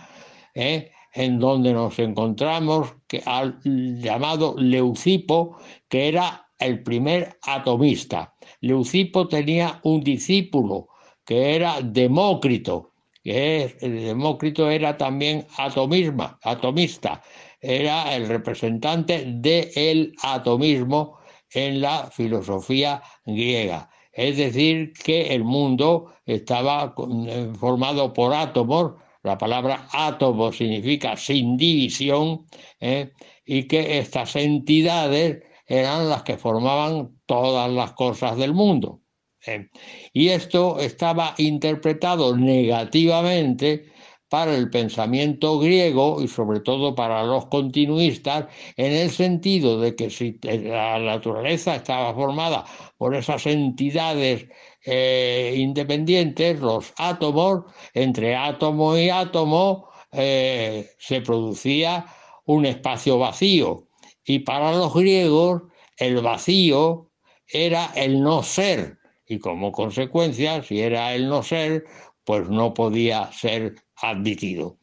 L: ¿eh? en donde nos encontramos al llamado Leucipo, que era el primer atomista. Leucipo tenía un discípulo que era Demócrito, que Demócrito era también atomisma, atomista, era el representante del atomismo en la filosofía griega. Es decir, que el mundo estaba eh, formado por átomos, la palabra átomo significa sin división, ¿eh? y que estas entidades eran las que formaban todas las cosas del mundo. ¿eh? Y esto estaba interpretado negativamente para el pensamiento griego y sobre todo para los continuistas en el sentido de que si la naturaleza estaba formada por esas entidades eh, independientes, los átomos, entre átomo y átomo eh, se producía un espacio vacío y para los griegos el vacío era el no ser y como consecuencia si era el no ser pues no podía ser admitido.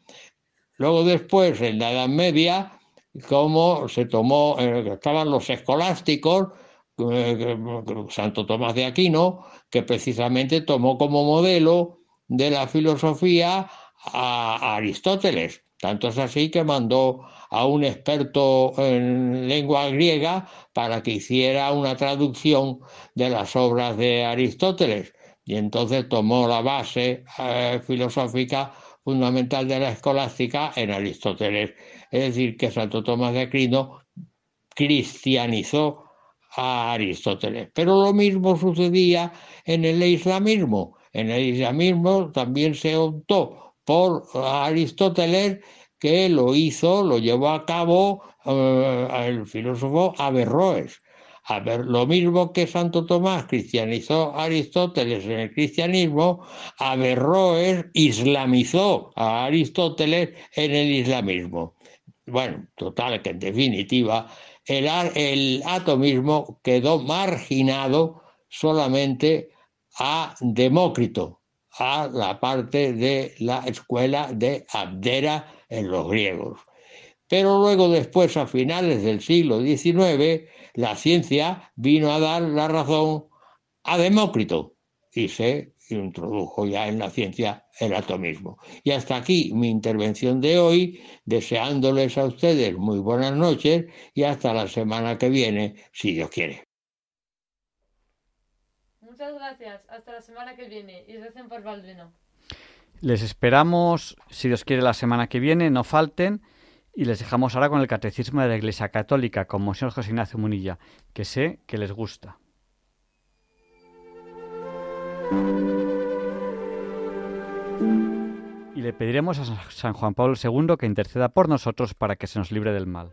L: Luego después, en la Edad Media, como se tomó, eh, estaban los escolásticos, eh, Santo Tomás de Aquino, que precisamente tomó como modelo de la filosofía a Aristóteles. Tanto es así que mandó a un experto en lengua griega para que hiciera una traducción de las obras de Aristóteles. Y entonces tomó la base eh, filosófica fundamental de la escolástica en Aristóteles. Es decir, que Santo Tomás de Aquino cristianizó a Aristóteles. Pero lo mismo sucedía en el islamismo. En el islamismo también se optó por Aristóteles, que lo hizo, lo llevó a cabo eh, el filósofo Averroes. A lo mismo que Santo Tomás cristianizó a Aristóteles en el cristianismo, Averroes islamizó a Aristóteles en el islamismo. Bueno, total, que en definitiva el, el atomismo quedó marginado solamente a Demócrito, a la parte de la escuela de Abdera en los griegos. Pero luego después, a finales del siglo XIX, la ciencia vino a dar la razón a Demócrito y se introdujo ya en la ciencia el atomismo. Y hasta aquí mi intervención de hoy, deseándoles a ustedes muy buenas noches y hasta la semana que viene, si Dios quiere.
C: Muchas gracias. Hasta la semana que viene y recen por Baldwino.
A: Les esperamos, si Dios quiere, la semana que viene, no falten. Y les dejamos ahora con el Catecismo de la Iglesia Católica, con Monseñor José Ignacio Munilla, que sé que les gusta. Y le pediremos a San Juan Pablo II que interceda por nosotros para que se nos libre del mal.